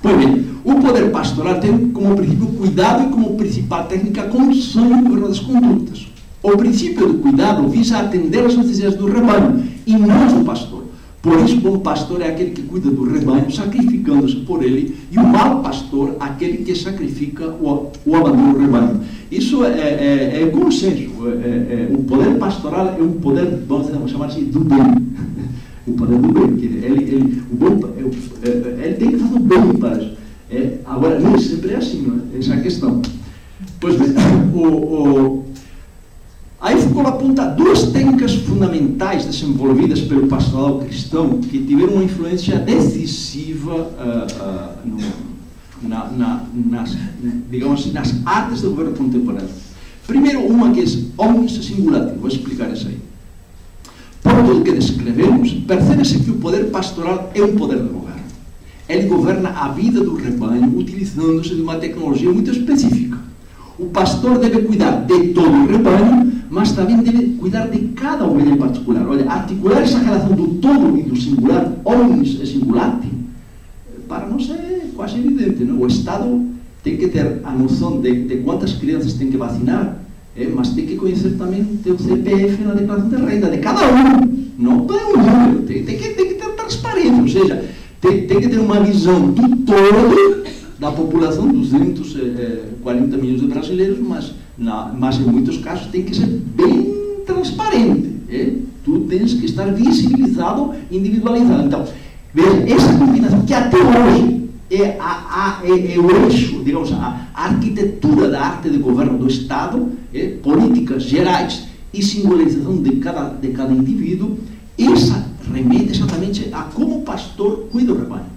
Pois bem, o poder pastoral tem como princípio cuidado e como principal técnica a condução e o governo das condutas. O princípio do cuidado visa atender às necessidades do rebanho e não do pastor. Por isso, bom pastor é aquele que cuida do rebanho, sacrificando-se por ele, e o mau pastor, aquele que sacrifica o, o abandono do rebanho. Isso é, é, é consenso. É, é, o poder pastoral é um poder, vamos chamar assim, do bem. o poder do bem. Ele, ele, o bom, é, é, ele tem que fazer o bem para isso. É, agora, nem sempre é assim, não é? essa é a questão. Pois bem, o, o Aí Foucault aponta duas técnicas fundamentais desenvolvidas pelo pastoral cristão que tiveram uma influência decisiva uh, uh, no, na, na, nas, digamos assim, nas artes do governo contemporâneo. Primeiro, uma que é omnis singulatis, vou explicar isso aí. Por tudo que descrevemos, percebe-se que o poder pastoral é um poder de governo. Ele governa a vida do rebanho utilizando-se de uma tecnologia muito específica. O pastor deve cuidar de todo o rebanho mas também deve cuidar de cada ovelha em particular. Olha, articular essa relação do todo e do singular, omnis e singulate, para nós é quase evidente. Não? O Estado tem que ter a noção de, de quantas crianças tem que vacinar, é, mas tem que conhecer também o CPF na declaração de renda de cada um. Não é um número, tem, tem, que, tem que ter transparência, ou seja, tem, tem que ter uma visão do todo da população, 240 milhões de brasileiros, mas mas em muitos casos tem que ser bem transparente. É? Tu tens que estar visibilizado, individualizado. Então, veja, essa combinação que até hoje é, a, a, é, é o eixo, digamos, a, arquitetura da arte de governo do Estado, é, políticas gerais e singularização de cada, de cada indivíduo, essa remete exatamente a como o pastor cuida do rebanho.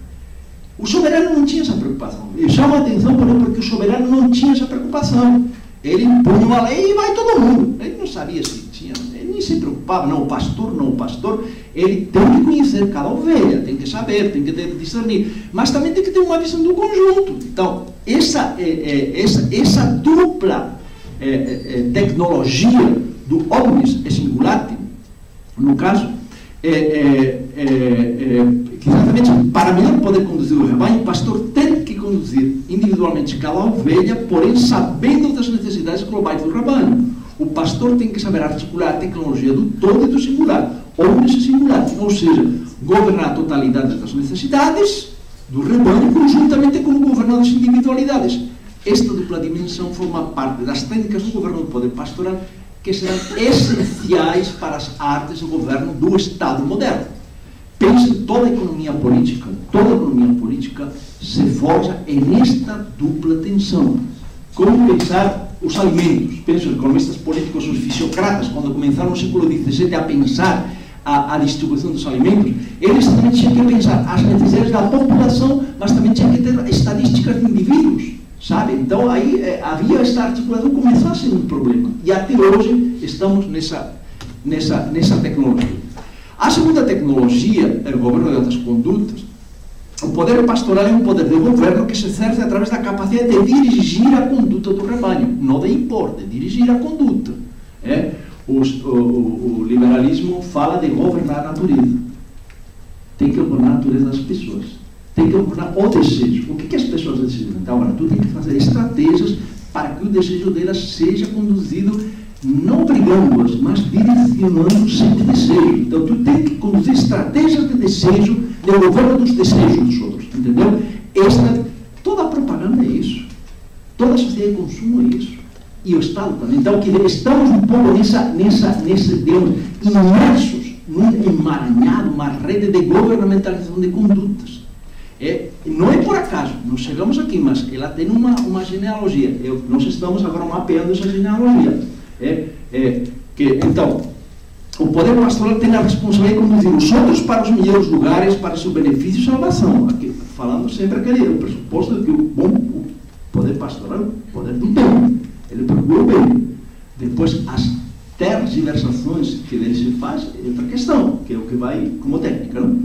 O soberano não tinha essa preocupação. E chama a atenção, por exemplo, porque o soberano não tinha essa preocupação. Ele põe uma lei e vai todo mundo. Ele não sabia se tinha, ele nem se preocupava, não, o pastor, não, o pastor, ele tem que conhecer cada ovelha, tem que saber, tem que discernir, mas também tem que ter uma visão do conjunto. Então, essa, é, é, essa, essa dupla é, é, é tecnologia do omnis e singulati, no caso, é, exatamente para melhor poder conduzir o rebanho, o pastor tem que conduzir individualmente cada ovelha, porém sabendo das necessidades globais do rebanho. O pastor tem que saber articular a tecnologia do todo e do singular, omnis e singular, ou seja, governar a totalidade das necessidades do rebanho conjuntamente com o governo das individualidades. Esta dupla dimensão forma parte das técnicas do governo do poder pastoral que serão essenciais para as artes do governo do Estado moderno. Pense em toda a economia política, toda a economia política se forja nesta dupla tensão. Como pensar os alimentos? Penso, os economistas políticos, os fisiocratas, quando começaram no século XVII a pensar a, a, distribuição dos alimentos, eles também tinham que pensar as necessidades da população, mas também tinham que ter estatísticas de indivíduos sabe? Então aí é, havia esta articulação, começou a ser um problema. E até hoje estamos nessa, nessa, nessa tecnologia. A segunda tecnologia o governo de outras condutas. O poder pastoral é um poder de governo que se exerce através da capacidade de dirigir a conduta do rebanho, não de impor, de dirigir a conduta. É? O, o, o liberalismo fala de governar a natureza. Tem que governar a natureza das pessoas tem que procurar o desejo. O que, que as pessoas desejam? Então, agora, tu tem que fazer estratégias para que o desejo delas seja conduzido não brigando-as, mas direcionando sempre desejo. Então, tu tem que conduzir estratégias de desejo, de governo dos desejos dos outros. Entendeu? Esta, toda a propaganda é isso. Toda a sociedade de consumo é isso. E o Estado também. Então, que estamos um pouco nessa, nessa, nesse, digamos, imersos num emaranhado, uma rede de governamentalização de condutas. É, não é por acaso, nós chegamos aqui, mas ela tem uma, uma genealogia. Eu, nós estamos agora mapeando essa genealogia. É, é, que, então, o poder pastoral tem a responsabilidade de conduzir os outros para os melhores lugares, para seu benefício e salvação. Aqui, falando sempre aquele o pressuposto de que o bom o poder pastoral, o poder do bem, ele procura o bem. Depois, as tergiversações que ele se faz é outra questão, que é o que vai como técnica. Não?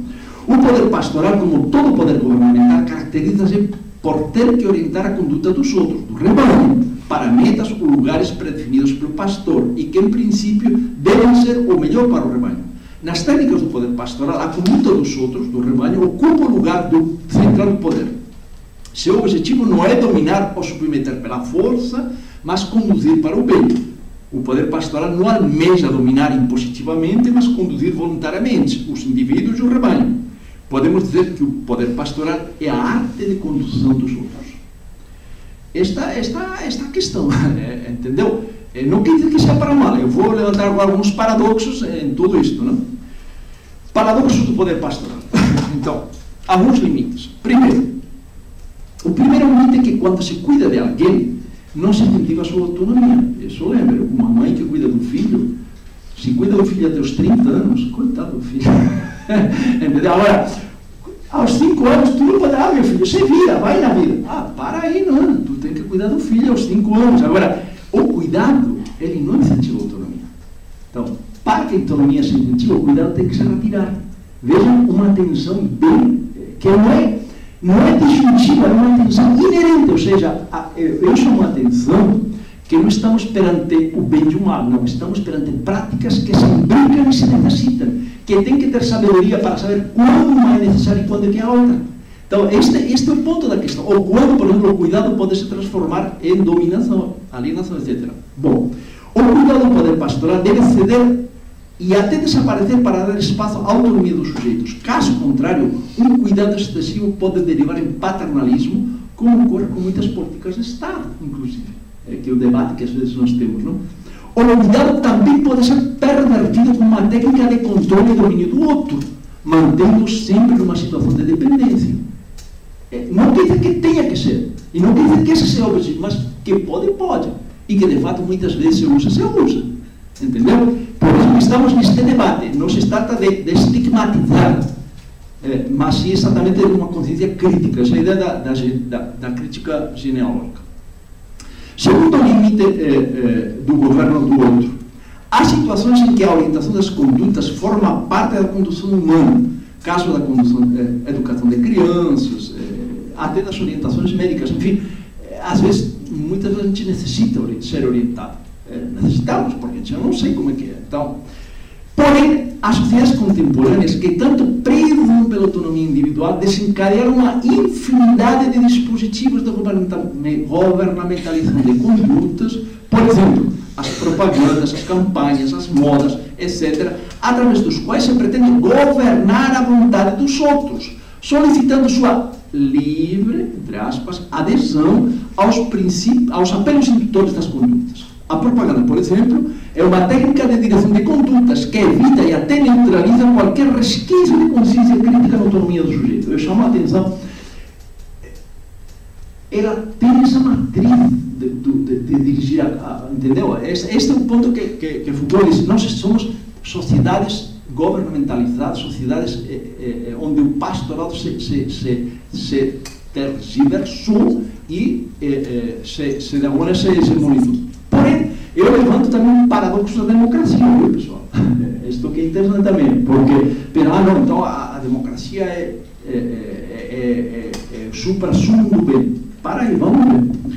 O poder pastoral, como todo poder governamental, caracteriza-se por ter que orientar a conduta dos outros, do rebanho, para metas ou lugares predefinidos pelo pastor e que, em princípio, devem ser o melhor para o rebanho. Nas técnicas do poder pastoral, a conduta dos outros, do rebanho, ocupa o lugar do central poder. Seu objetivo não é dominar ou submeter pela força, mas conduzir para o bem. O poder pastoral não almeja dominar impositivamente, mas conduzir voluntariamente os indivíduos e o rebanho. Podemos dizer que o poder pastoral é a arte de condução dos outros. Esta, esta, esta questão, é, entendeu? É, não quer dizer que seja para mal. Eu vou levantar alguns paradoxos em tudo isto. Não? Paradoxos do poder pastoral. Então, alguns limites. Primeiro, o primeiro limite é que quando se cuida de alguém, não se incentiva a sua autonomia. Eu só lembro, uma mãe que cuida do filho, se cuida do filho até os 30 anos, coitado do filho. Entendeu? Agora, aos 5 anos, tu não pode, ah, meu filho, você vira, vai na vida. Ah, para aí, não, tu tem que cuidar do filho aos 5 anos. Agora, o cuidado, ele não incentiva a autonomia. Então, para que a autonomia se incentive, o cuidado tem que se retirar. Vejam uma atenção bem, que não é, não é disjuntiva, é uma atenção inerente, ou seja, eu chamo a atenção que não estamos perante o bem e o mal, não, estamos perante práticas que se imbricam e se necessitam que tem que ter sabedoria para saber quando uma é necessária e quando é que a outra. Então, este, este é o ponto da questão. Ou quando, por exemplo, o cuidado pode se transformar em dominação, alienação, etc. Bom, o cuidado do poder pastoral deve ceder e até desaparecer para dar espaço à autonomia dos sujeitos. Caso contrário, um cuidado excessivo pode derivar em paternalismo, como ocorre com muitas políticas de Estado, inclusive. É que é o debate que às vezes nós temos, não? O cuidado também pode ser pervertido com uma técnica de controle e domínio do outro, mantendo sempre numa situação de dependência. É, não quer dizer que tenha que ser, e não quer dizer que esse seja o objetivo, mas que pode, pode. E que de fato muitas vezes se usa, se usa. Entendeu? Por isso estamos neste debate. Não se trata de, de estigmatizar, é, mas sim exatamente de uma consciência crítica, essa ideia da, da, da, da crítica genealógica. Segundo limite é, é, do governo do outro, há situações em que a orientação das condutas forma parte da condução humana, caso da condução, é, educação de crianças, até das orientações médicas, enfim, às vezes, muitas vezes a gente necessita ser orientado. necessitamos, porque a gente não sei como é que é. Então, porém, as sociedades contemporâneas, que tanto prezam pela autonomia individual, desencadearam uma infinidade de dispositivos de governamentalização de condutas, por exemplo, as propagandas, as campanhas, as modas, etc., através dos quais se pretende governar a vontade dos outros, solicitando sua livre, entre aspas, adesão aos, princípios, aos apelos indutores das condutas. A propaganda, por exemplo, é uma técnica de direção de condutas que evita e até neutraliza qualquer resquício de consciência crítica na autonomia do sujeito. Eu chamo a atenção. Ela tem essa matriz de, de, de dirigir a, a, Entendeu? Este, é um ponto que, que, que Foucault diz. Nós somos sociedades governamentalizadas, sociedades eh, eh, eh, onde o pastorado se, se, se, se tergiversou e eh, eh, se, se, de alguma maneira se hegemonizou. Eu levanto também um paradoxo da democracia, viu, pessoal? Isto que é interessante também, porque, ah, não, então a, a democracia é, é, é, é, o supra-sumo do bem. Para aí, vamos ver.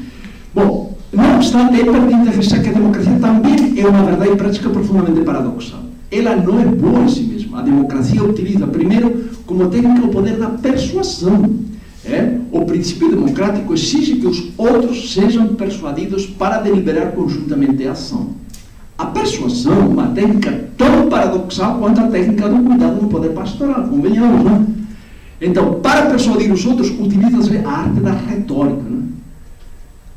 Bom, não obstante, é pertinente registrar que a democracia também é uma verdade prática profundamente paradoxal. Ela não é boa em si mesma. A democracia utiliza, primeiro, como técnica o poder da persuasão é? O princípio democrático exige que os outros sejam persuadidos para deliberar conjuntamente a ação. A persuasão é uma técnica tão paradoxal quanto a técnica do cuidado no poder pastoral, convenhamos, não? Então, para persuadir os outros, utiliza-se a arte da retórica. Não?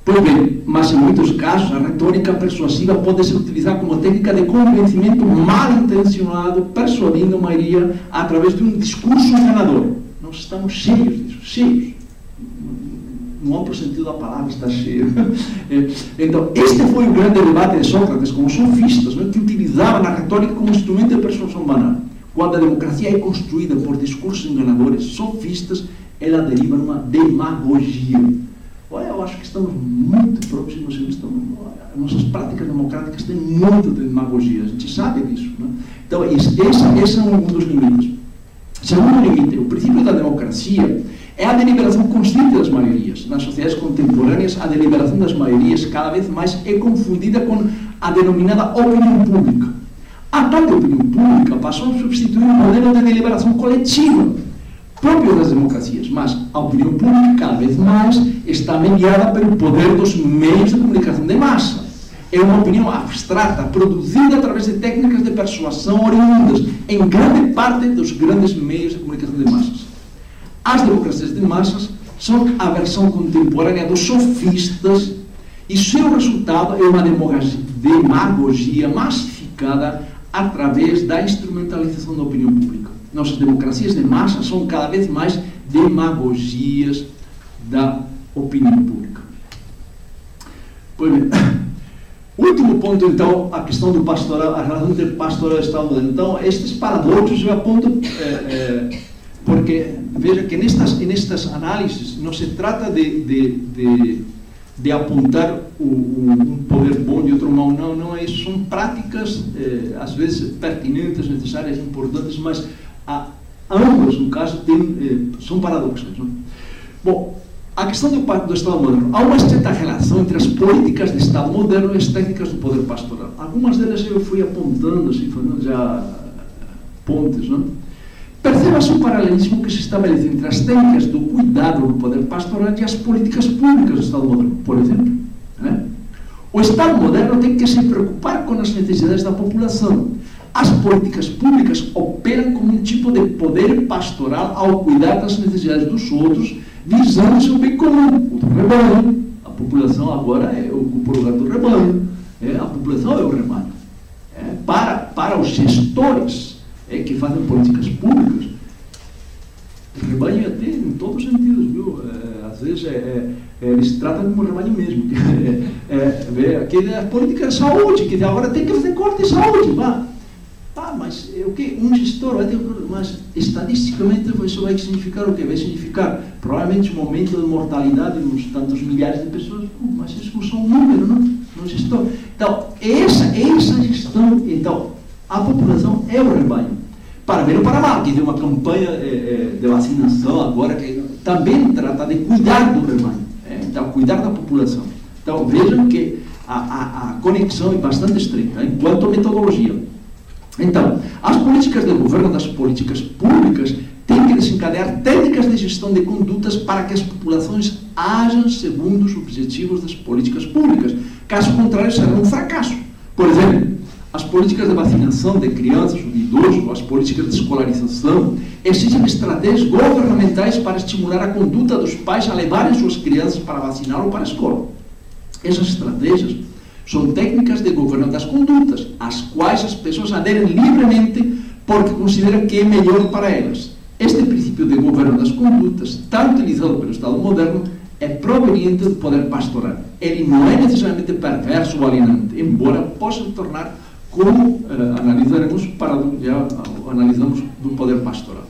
Pois bem, mas em muitos casos, a retórica persuasiva pode ser utilizada como técnica de convencimento mal intencionado, persuadindo a maioria através de um discurso enganador. Nós estamos cheios disso cheios. No amplo sentido da palavra, está cheio. Então, este foi o grande debate de Sócrates com os sofistas, né, que utilizavam a retórica como instrumento de persuasão banal. Quando a democracia é construída por discursos enganadores, sofistas, ela deriva numa demagogia. Olha, eu acho que estamos muito próximos, estamos, nossas práticas democráticas têm muito de demagogia, a gente sabe disso. Né? Então, esse, esse é um dos limites. Segundo limite, o princípio da democracia é a deliberação constante das maiorias. Nas sociedades contemporâneas, a deliberação das maiorias cada vez mais é confundida com a denominada opinião pública. A tal opinião pública passou a substituir um modelo de deliberação coletiva, próprio das democracias, mas a opinião pública cada vez mais está mediada pelo poder dos meios de comunicação de massa. É uma opinião abstrata, produzida através de técnicas de persuasão oriundas, em grande parte, dos grandes meios de comunicação de massas. As democracias de massas são a versão contemporânea dos sofistas e seu resultado é uma demagogia massificada através da instrumentalização da opinião pública. Nossas democracias de massa são cada vez mais demagogias da opinião pública. Pois bem, último ponto, então, a questão do pastoral, a relação entre pastoral e Estado. Então, estes paradoxos eu aponto. É, é, porque, veja que nestas, nestas análises não se trata de, de, de, de apontar o, o, um poder bom de outro mal, não, não é isso. São práticas, eh, às vezes, pertinentes, necessárias, importantes, mas a, no caso, eh, são paradoxos. Não? Bom, a questão do, do Estado moderno. Há uma estreita relação entre as políticas de Estado moderno e as técnicas do poder pastoral. Algumas delas eu fui apontando, assim, fazendo já pontes, não? Perceba-se o paralelismo que se estabelece entre as técnicas do cuidado do poder pastoral e as políticas públicas do Estado moderno, por exemplo. Né? O Estado moderno tem que se preocupar com as necessidades da população. As políticas públicas operam como um tipo de poder pastoral ao cuidar das necessidades dos outros, visando seu bem comum, o do rebanho. A população agora é o lugar do rebanho. É, a população é o rebanho. É, para, para os gestores é, que fazem políticas públicas, o rebanho até em todos os sentidos, viu? É, às vezes é, é, eles tratam como rebanho mesmo. É, é, que a política de saúde, que agora tem que fazer corte de saúde. Vá. Ah, mas é o que? Um gestor vai ter um. Mas estatisticamente isso vai significar o que? Vai significar provavelmente um aumento de mortalidade de uns tantos milhares de pessoas. Mas isso é só um número, não? Um gestor. Então, essa, essa gestão, então, a população é o rebanho. Para bem ou para mal, que tem uma campanha é, de vacinação agora que também trata de cuidar do rebanho. É, então, cuidar da população. Então, vejam que a, a, a conexão é bastante estreita enquanto metodologia. Então, as políticas de governo das políticas públicas têm que desencadear técnicas de gestão de condutas para que as populações ajam segundo os objetivos das políticas públicas. Caso contrário, será um fracasso. Por exemplo, as políticas de vacinação de crianças de idosos, as políticas de escolarização, exigem estratégias governamentais para estimular a conduta dos pais a levarem suas crianças para vacinar ou para a escola. Essas estratégias são técnicas de governo das condutas, às quais as pessoas aderem livremente porque consideram que é melhor para elas. Este princípio de governo das condutas, tão utilizado pelo Estado moderno, é proveniente do poder pastoral. Ele não é necessariamente perverso ou alienante, embora possa tornar, como eh, analisaremos, para, já analisamos do poder pastoral.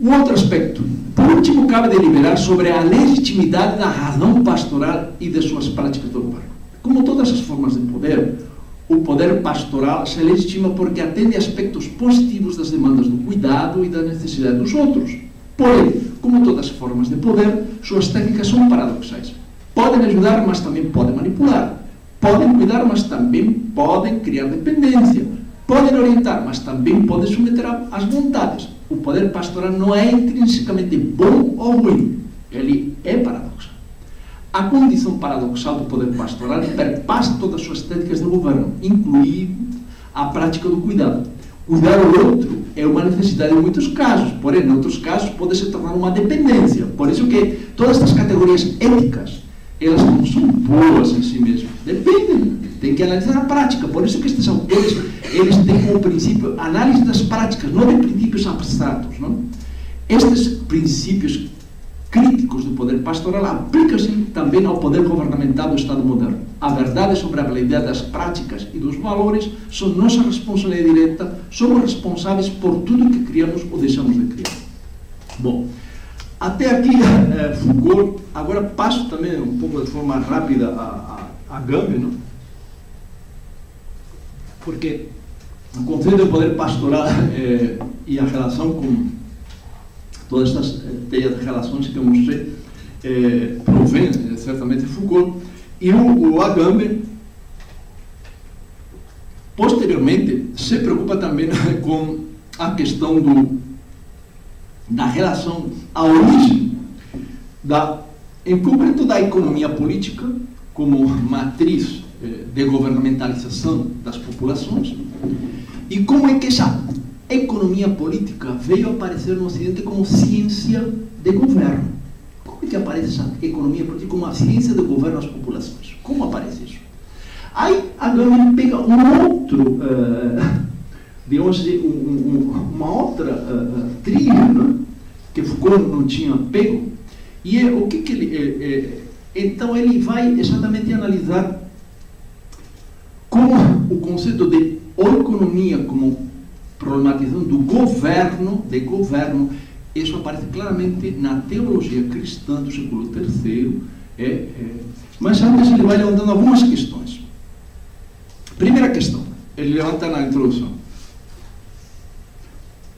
Um outro aspecto. Por último, cabe deliberar sobre a legitimidade da razão pastoral e de suas práticas do governo. Como todas as formas de poder, o poder pastoral se legitima porque atende aspectos positivos das demandas do cuidado e da necessidade dos outros. Porém, como todas as formas de poder, suas técnicas são paradoxais. Podem ajudar, mas também podem manipular. Podem cuidar, mas também podem criar dependência. Podem orientar, mas também podem submeter às vontades. O poder pastoral não é intrinsecamente bom ou ruim. Ele é paradoxal. A condição paradoxal do poder pastoral perpassa todas as suas técnicas de governo, incluindo a prática do cuidado. Cuidar o outro é uma necessidade em muitos casos, porém, em outros casos, pode se tornar uma dependência. Por isso que todas estas categorias éticas, elas não são boas em si mesmas. Dependem, tem que analisar a prática. Por isso que estes autores, eles têm como princípio análise das práticas, não de princípios abstratos. Não? Estes princípios críticos do poder pastoral aplicam-se também ao poder governamental do Estado moderno. A verdade sobre a validade das práticas e dos valores são nossa responsabilidade direta, somos responsáveis por tudo que criamos ou deixamos de criar. Bom, até aqui eh, Foucault, agora passo também um pouco de forma rápida a, a, Gambe, não? porque o conceito do poder pastoral eh, e a relação com todas estas eh, teias de relações que eu mostrei eh, provém certamente Foucault e o, o Agamben posteriormente se preocupa também com a questão do, da relação, a origem da, em concreto da economia política como matriz eh, de governamentalização das populações e como é que essa economia política veio aparecer no Ocidente como ciência de governo. Como é que aparece essa economia política como a ciência de governo das populações? Como aparece isso? Aí agora ele pega um outro, uh, um, um, uma outra uh, trilha né, que Foucault não tinha pego, e é, o que, que ele. É, é, então ele vai exatamente analisar como o conceito de economia como problematização do governo, de governo, isso aparece claramente na teologia cristã do século III. É, é, mas antes ele vai levantando algumas questões. Primeira questão, ele levanta na introdução.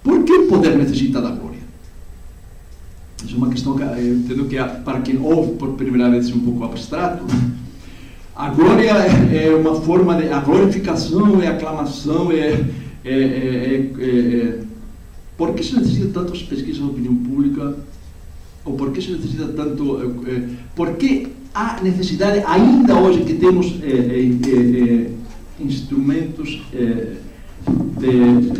Por que o poder necessita da glória? Essa é uma questão que eu entendo que para quem ouve por primeira vez é um pouco abstrato. A glória é uma forma de. A glorificação é aclamação, é é, é, é, é, por que se necessita tantas pesquisas de opinião pública? Ou por que se necessita tanto. É, por que há necessidade, ainda hoje que temos instrumentos de,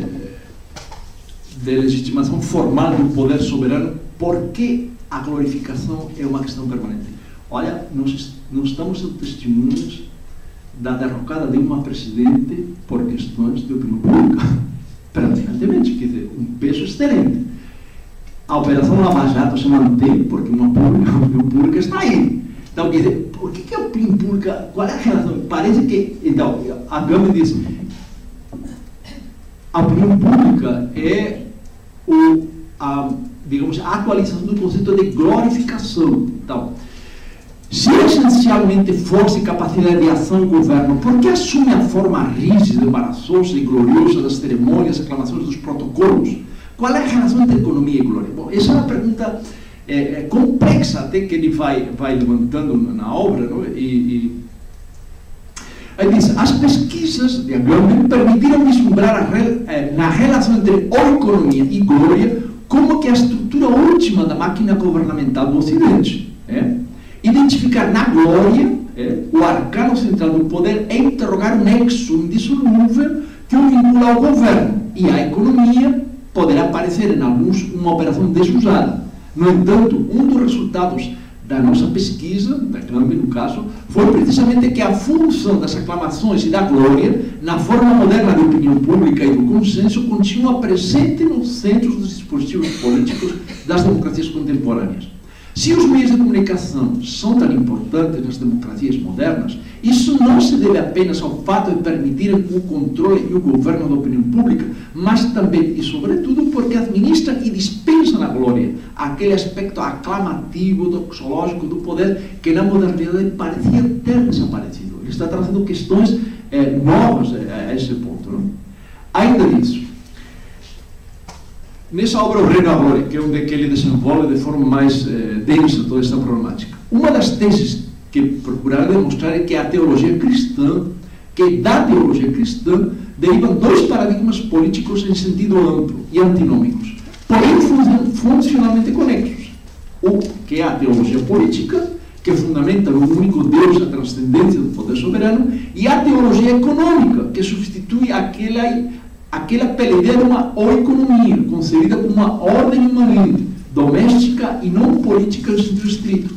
de legitimação formal do poder soberano, por que a glorificação é uma questão permanente? Olha, nós, nós estamos testemunhos da derrocada de uma presidente por questões de opinião pública, predominantemente, quer dizer, um peso excelente. a Operação Lava Jato se mantém porque uma, pública, uma opinião pública está aí. Então, quer dizer, por que, que a opinião pública, qual é a relação? Parece que, então, a Gama diz, a opinião pública é o, a, digamos, atualização do conceito de glorificação. Então, se é essencialmente força e capacidade de ação governo, por que assume a forma rígida, embaraçosa e gloriosa das cerimônias, aclamações dos protocolos? Qual é a relação entre economia e glória? Bom, essa é uma pergunta é, é, complexa até que ele vai, vai levantando na obra, não? e, e Aí diz, as pesquisas de Agamben permitiram vislumbrar a, eh, na relação entre economia e glória como que a estrutura última da máquina governamental do Ocidente. É? Identificar na glória é, o arcano central do poder é interrogar o nexo indissolúvel que o vincula ao governo e à economia poderá parecer em alguns uma operação desusada. No entanto, um dos resultados da nossa pesquisa, da CAMB no caso, foi precisamente que a função das aclamações e da glória, na forma moderna de opinião pública e do consenso, continua presente nos centros dos dispositivos políticos das democracias contemporâneas. Se os meios de comunicação são tão importantes nas democracias modernas, isso não se deve apenas ao fato de permitirem o controle e o governo da opinião pública, mas também e sobretudo porque administram e dispensam a glória, aquele aspecto aclamativo, doxológico do poder que na modernidade parecia ter desaparecido. Ele está trazendo questões eh, novas a, a esse ponto. Não? Ainda disso, nessa obra O Reino que é onde ele desenvolve de forma mais eh, densa toda esta problemática, uma das teses que procuraram demonstrar é que a teologia cristã, que da teologia cristã, derivam dois paradigmas políticos em sentido amplo e antinômicos, porém funcionalmente conexos. O que é a teologia política, que fundamenta no único Deus a transcendência do poder soberano, e a teologia econômica, que substitui aquela, aquela peleia de uma economia, concebida como uma ordem imanente, doméstica e não política sentido estrito.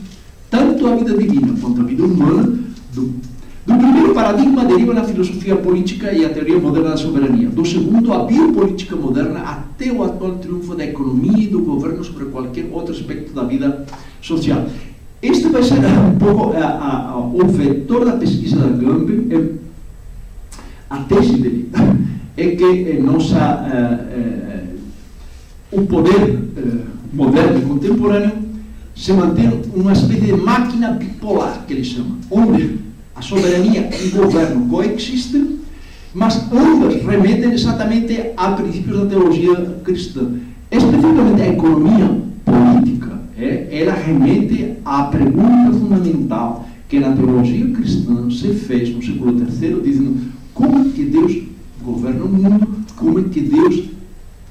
Tanto a vida divina quanto a vida humana do do primeiro paradigma deriva na filosofia política e a teoria moderna da soberania. Do segundo, a biopolítica moderna até o atual triunfo da economia e do governo sobre qualquer outro aspecto da vida social. Este vai ser um pouco a, a, a, o vetor da pesquisa da Gambe. É, a tese dele é que é, nossa, é, é, o poder moderno e contemporâneo se mantém uma espécie de máquina bipolar, que ele chama, onde a soberania e o governo coexistem, mas ambas remetem exatamente a princípios da teologia cristã. Especificamente a economia política, é, ela remete à pergunta fundamental que na teologia cristã se fez no século III, dizendo como que Deus governa o mundo, como é que Deus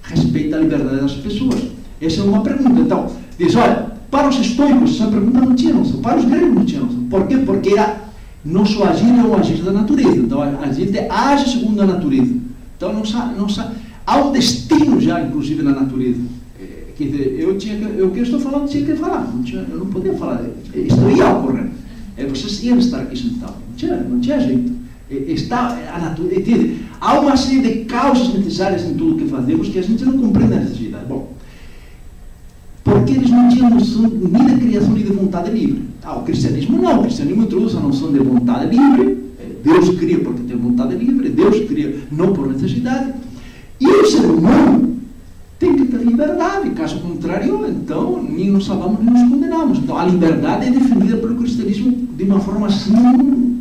respeita a liberdade das pessoas. Essa é uma pergunta. Então, diz, olha, para os estoicos essa pergunta não tinha noção, para os gregos não tinha noção. Por quê? Porque era nosso agir é o agir da natureza. Então, a gente age segundo a natureza. Então, nossa, nossa, há um destino já, inclusive, na natureza. É, quer dizer, eu tinha que, que estou falando tinha que falar. Não tinha, eu não podia falar. Isso ia ocorrer. É, vocês iam estar aqui sentados. Não tinha, não tinha jeito. É, está a natureza. Há uma série de causas necessárias em tudo que fazemos que a gente não compreende a necessidade. Bom, porque eles não tinham noção nem da criação nem da vontade livre. Ah, o cristianismo não, o cristianismo introduz a noção de vontade livre, é, Deus cria porque tem vontade livre, Deus cria não por necessidade, e o ser humano tem que ter liberdade, caso contrário, então nem nos salvamos nem nos condenamos. Então a liberdade é defendida pelo cristianismo de uma forma assim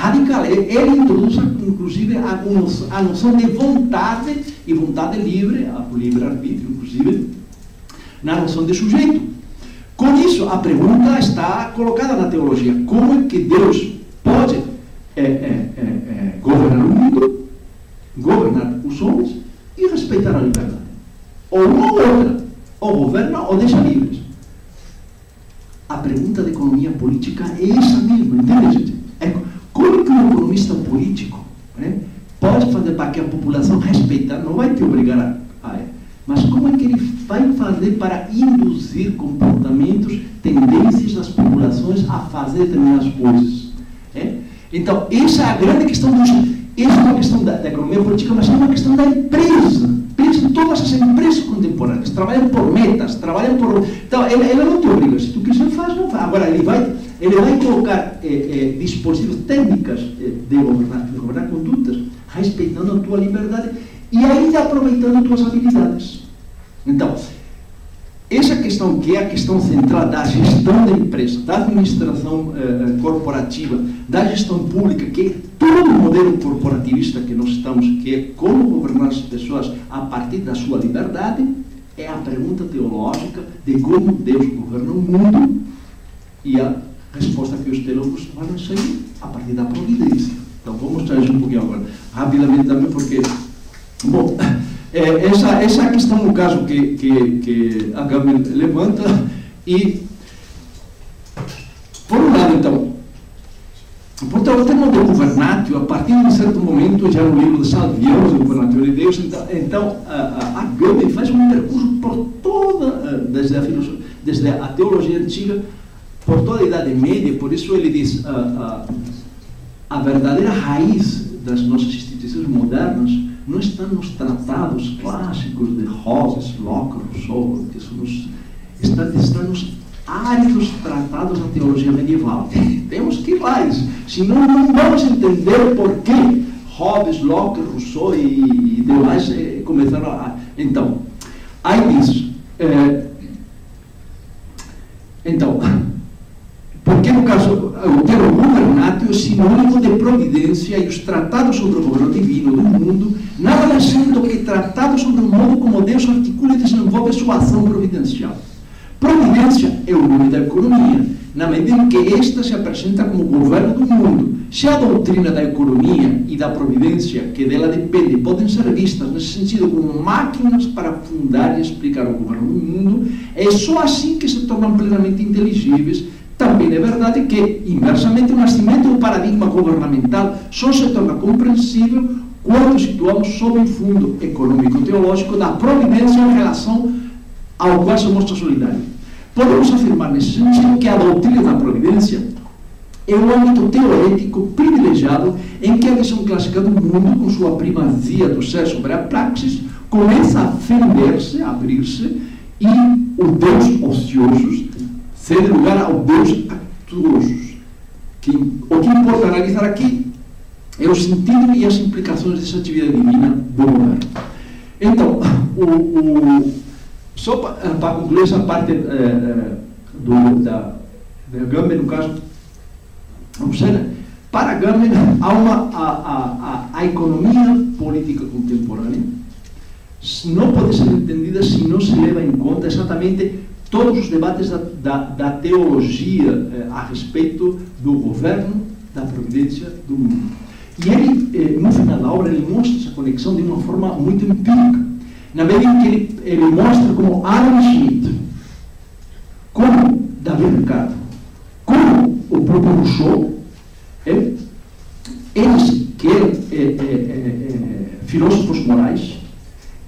radical. Ele introduz, inclusive, a noção, a de vontade e vontade livre, o livre-arbítrio, inclusive, na noção de sujeito. Com isso, a pergunta está colocada na teologia: como é que Deus pode é, é, é, governar o mundo, governar os homens e respeitar a liberdade? Ou uma ou outra, ou governa ou deixa livres. A pergunta da economia política é essa mesma, entende, gente? É, um economista político né, pode fazer para que a população respeite, não vai te obrigar a, a mas como é que ele vai fazer para induzir comportamentos, tendências das populações a fazer determinadas coisas? É? Então, essa é a grande questão dos essa é uma questão da, da economia política, mas é uma questão da empresa. Pense todas as empresas contemporâneas, trabalham por metas, trabalham por. Então, ele, ele não te obriga, se tu quiser faz, não faz. Agora, ele vai, ele vai colocar eh, eh, dispositivos, técnicas eh, de, governar, de governar condutas, respeitando a tua liberdade e ainda aproveitando tuas habilidades. Então, essa questão, que é a questão central da gestão da empresa, da administração eh, corporativa, da gestão pública, que é todo o modelo corporativista que nós estamos, que é como governar as pessoas a partir da sua liberdade, é a pergunta teológica de como Deus governa o mundo e a resposta que os teólogos vão seguir a partir da providência. Então, vou mostrar isso um pouquinho agora, rapidamente também, porque, bom, é, essa, essa é a questão no caso que, que, que a Gabi levanta e, por um lado, então, portanto, o tema do governatio, a partir de um certo momento, já no livro de Salviano, o governatio de Deus, então, então a, a, a faz um percurso por toda, desde a, desde a teologia antiga, por toda a Idade Média, por isso ele diz, a, a, a verdadeira raiz das nossas instituições modernas não está nos tratados clássicos de Hobbes, Locke, Rousseau, que são nos, está, nos áridos tratados da teologia medieval. Temos que ir lá, senão não vamos entender por que Hobbes, Locke, Rousseau e, e demais eh, começaram a... Então, aí diz... Eh, então, porque no caso, o termo governatio é sinônimo de providência e os tratados sobre o governo divino do mundo nada mais são do que tratados sobre o modo como Deus articula e desenvolve sua ação providencial. Providência é o nome da economia, na medida em que esta se apresenta como governo do mundo. Se a doutrina da economia e da providência, que dela depende, podem ser vistas nesse sentido como máquinas para fundar e explicar o governo do mundo, é só assim que se tornam plenamente inteligíveis também é verdade que, inversamente, o nascimento do paradigma governamental só se torna compreensível quando situamos sob o fundo econômico-teológico da providência em relação ao qual se mostra solidário. Podemos afirmar nesse sentido que a doutrina da providência é um âmbito teorético privilegiado em que a visão clássica do mundo, com sua primazia do ser sobre a praxis, começa a fender-se, a abrir-se, e o Deus ociosos cede lugar ao Deus actuosos. Que, o que importa analisar aqui é o sentido e as implicações dessa atividade divina do governo. Então, o, o, só para concluir essa parte é, do, da, da Gambia, no caso, observa, para Gambia há uma, a, a, a economia política contemporânea não pode ser entendida se não se leva em conta exatamente todos os debates da, da, da teologia eh, a respeito do governo, da providência do mundo. E ele, eh, no final da obra, ele mostra essa conexão de uma forma muito empírica, na medida em que ele, ele mostra como Adam Smith, como David Ricardo, como o próprio Rousseau, é, eles que eram é, filósofos morais,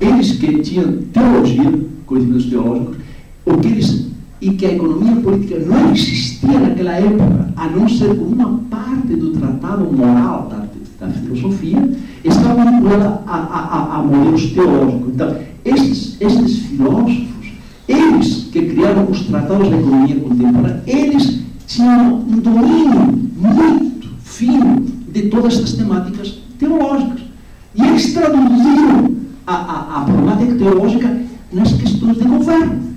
eles que tinham teologia, conhecimentos teológicos, o que eles, e que a economia política não existia naquela época, a não ser como uma parte do tratado moral da, da filosofia, estava vinculada a, a, a, modelos teológicos. Então, estes, estes filósofos, eles que criaram os tratados da economia contemporânea, eles tinham um domínio muito fino de todas estas temáticas teológicas. E eles traduziram a, a, a problemática teológica nas questões de governo.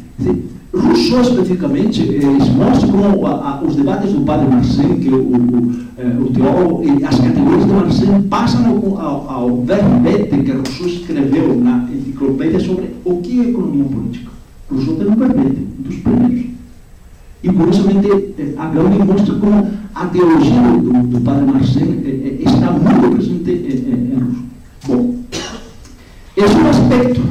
Rousseau, especificamente, eles mostram como a, a, os debates do padre Marcel, que o, o, eh, o teólogo, as categorias de Marcel passam ao, ao, ao verbete que Rousseau escreveu na enciclopédia sobre o que é economia política. Rousseau tem um verbete, dos primeiros. E, curiosamente, eh, a Gaudi mostra como a teologia do, do padre Marcel eh, está muito presente em Rousseau. Bom, esse é um aspecto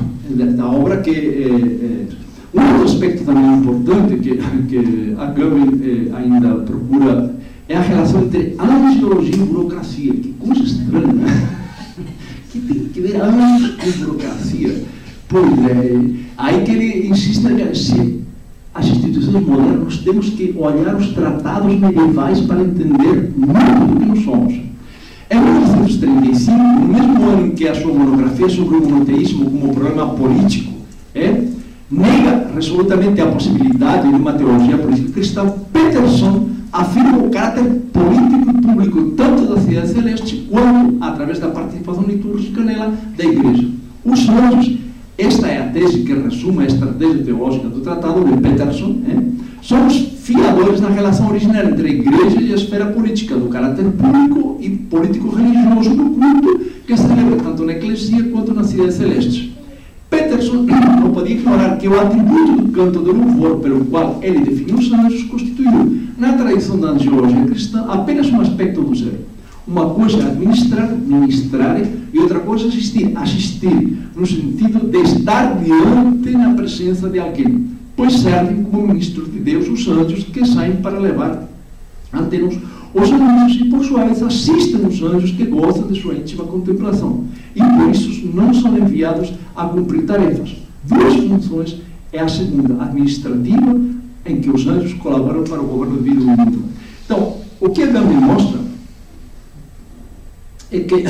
da obra que um outro aspecto também importante que, que a Gambin eh, ainda procura é a relação entre angiologia e burocracia. Que coisa estranha, né? que tem que ver anjo com burocracia? Pois é, aí que ele insiste que se as instituições modernas temos que olhar os tratados medievais para entender muito do que nós somos. Em 1935, que a sua monografia sobre o monoteísmo como problema político é, resolutamente a possibilidade de uma teologia política cristã, Peterson afirma o caráter político e público tanto da cidade celeste quanto, através da participação litúrgica nela, da igreja. Os anjos, esta é a tese que resume a estratégia teológica do tratado de Peterson, é, são os fiadores na relação original entre a igreja e a esfera política, do caráter público e político-religioso do culto que se celebra tanto na eclesia quanto na cidade celeste. Peterson não podia ignorar que o atributo do canto do louvor pelo qual ele definiu os anjos constituiu, na tradição da angiologia cristã, apenas um aspecto do ser. Uma coisa é administrar, ministrar, e outra coisa é assistir, assistir, no sentido de estar diante na presença de alguém pois servem como ministros de Deus os anjos que saem para levar ante nós os anjos e, por sua vez, assistem os anjos que gostam de sua íntima contemplação e, por isso, não são enviados a cumprir tarefas. Duas funções é a segunda, administrativa, em que os anjos colaboram para o governo de vida do mundo. Então, o que a Gandhi mostra é que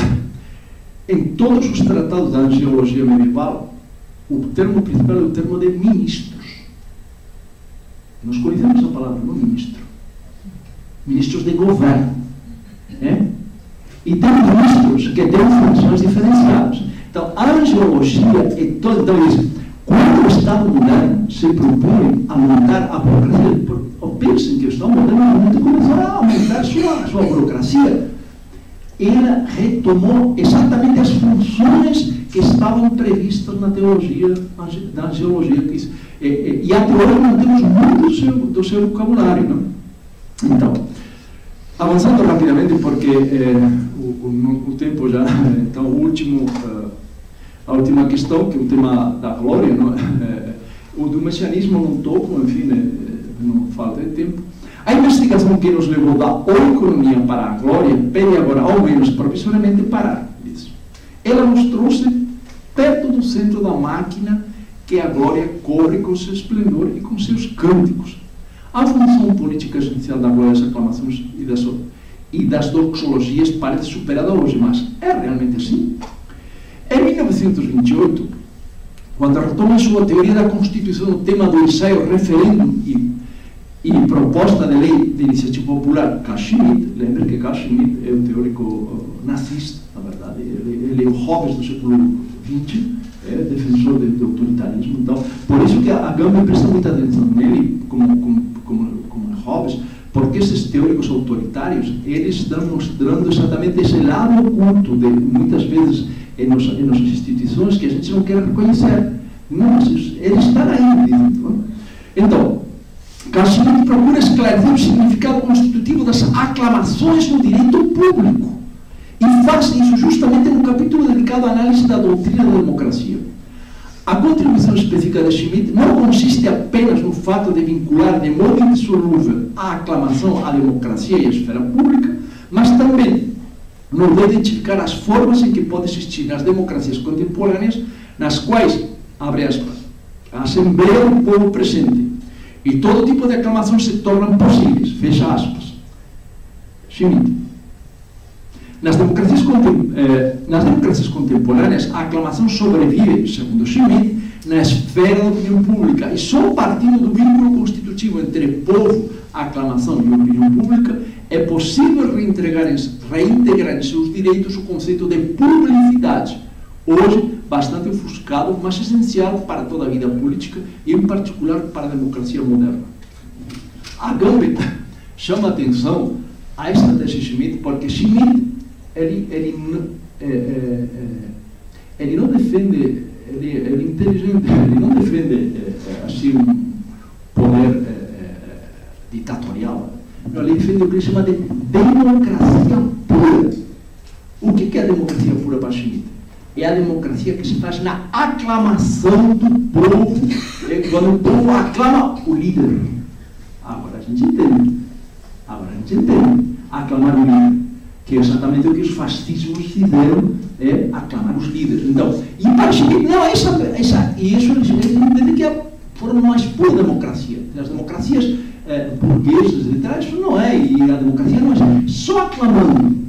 em todos os tratados da angiologia medieval, o termo principal é o termo de ministro. Nós conhecemos a palavra, não ministro. Ministros de governo. É? E tem ministros que têm funções diferenciadas. Então, a angiologia é toda. Então, isso, quando o Estado moderno se propõe a montar a burocracia, ou pensem que o Estado moderno começou a aumentar sua, sua burocracia, ela retomou exatamente as funções que estavam previstas na teologia, na geologia. Que, e, e, até hoje mantemos muito do seu, do seu vocabulário. Não? Então, avançando rapidamente, porque eh, o, o, o, tempo já. Então, o último, uh, a última questão, que é o tema da glória, não? Eh, o do messianismo não toco, enfim, né, não falta de tempo. A investigação que nos levou da economia para a glória pede agora, ao menos provisoriamente, parar. Isso. Ela nos trouxe perto do centro da máquina que a glória corre com seu esplendor e com seus cânticos. A função política essencial da glória das aclamações e das, e das doxologias parece superada hoje, mas é realmente assim? Em 1928, quando retoma sua teoria da Constituição o tema do ensaio referendo e, e proposta de lei de iniciativa popular, Carl Schmitt, lembre que Carl é um teórico nazista, na verdade, ele, ele é o Hobbes do século 20, é defensor de, de, autoritarismo. Então, por isso que a, a Gama presta muita atenção nele, como, como, como, como Hobbes, porque esses teóricos autoritários, eles estão mostrando exatamente esse lado oculto, de, muitas vezes, em, nos, instituições, que a gente não quer reconhecer. Mas eles estão aí. Dentro. Então, Cassiano procura esclarecer o significado constitutivo das aclamações no direito público e faz isso justamente no capítulo dedicado à análise da doutrina da democracia. A contribuição específica de Schmidt não consiste apenas no fato de vincular de modo indissolúvel a aclamação à democracia e à esfera pública, mas também no de identificar as formas em que pode existir nas democracias contemporâneas, nas quais, abre aspas, a Assembleia do Povo presente e todo tipo de aclamações se tornam possíveis, fecha aspas. Schmidt. Nas democracias, eh, nas democracias contemporâneas, a aclamação sobrevive, segundo Schmidt, na esfera da opinião pública e só partindo do vínculo constitutivo entre povo, aclamação e opinião pública é possível reintegrar reintegrar em seus direitos o conceito de publicidade, hoje bastante ofuscado, mas essencial para toda a vida política e, em particular, para a democracia moderna. A Gambit chama atenção a esta tese de Schmidt porque Schmidt ele, ele, é, é, é, ele não defende, ele, ele é inteligente, ele não defende assim um poder ditatorial. Não, ele defende o que ele chama de democracia pura. O que é a democracia pura para Schmitt? É a democracia que se faz na aclamação do povo, é quando o povo aclama o líder. Agora a gente entende. Agora a gente entende. Aclamar o líder que é exatamente o que os fascismos fizeram é aclamar os líderes. Então, e para Schmitt, não, essa, essa, isso eles entendem que é a forma mais pura democracia. As democracias burguesas e tal, isso não é, e a democracia não é só aclamando.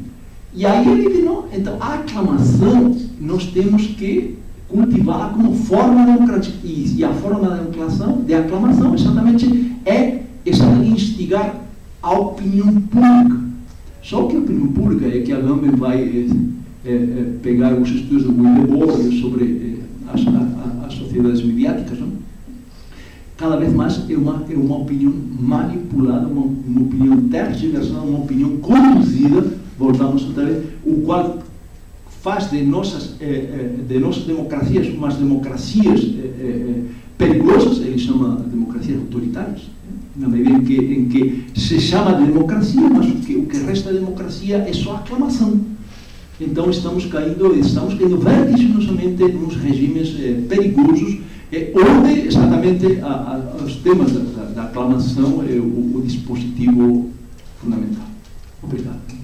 E aí ele diz, não, então a aclamação nós temos que cultivá-la como forma democrática. E, e a forma da aclamação, de aclamação exatamente é essa instigar a opinião pública. Só que a opinião pública é que a Gamben vai é, é, pegar os estudos do Wilde sobre as, a, as sociedades mediáticas, não? Cada vez mais é uma, é uma opinião manipulada, uma, uma opinião tergiversada, uma opinião conduzida, voltamos outra vez, o qual faz de nossas, eh, eh, de nossas democracias umas democracias eh, perigosas, ele chama democracias autoritárias, na medida em que, em que se chama de democracia, mas o que, o que resta da democracia é só aclamação. Então estamos caindo, estamos caindo vertiginosamente nos regimes perigosos é onde exatamente a, a, os temas da, da, da aclamação é o, o dispositivo fundamental. Obrigado.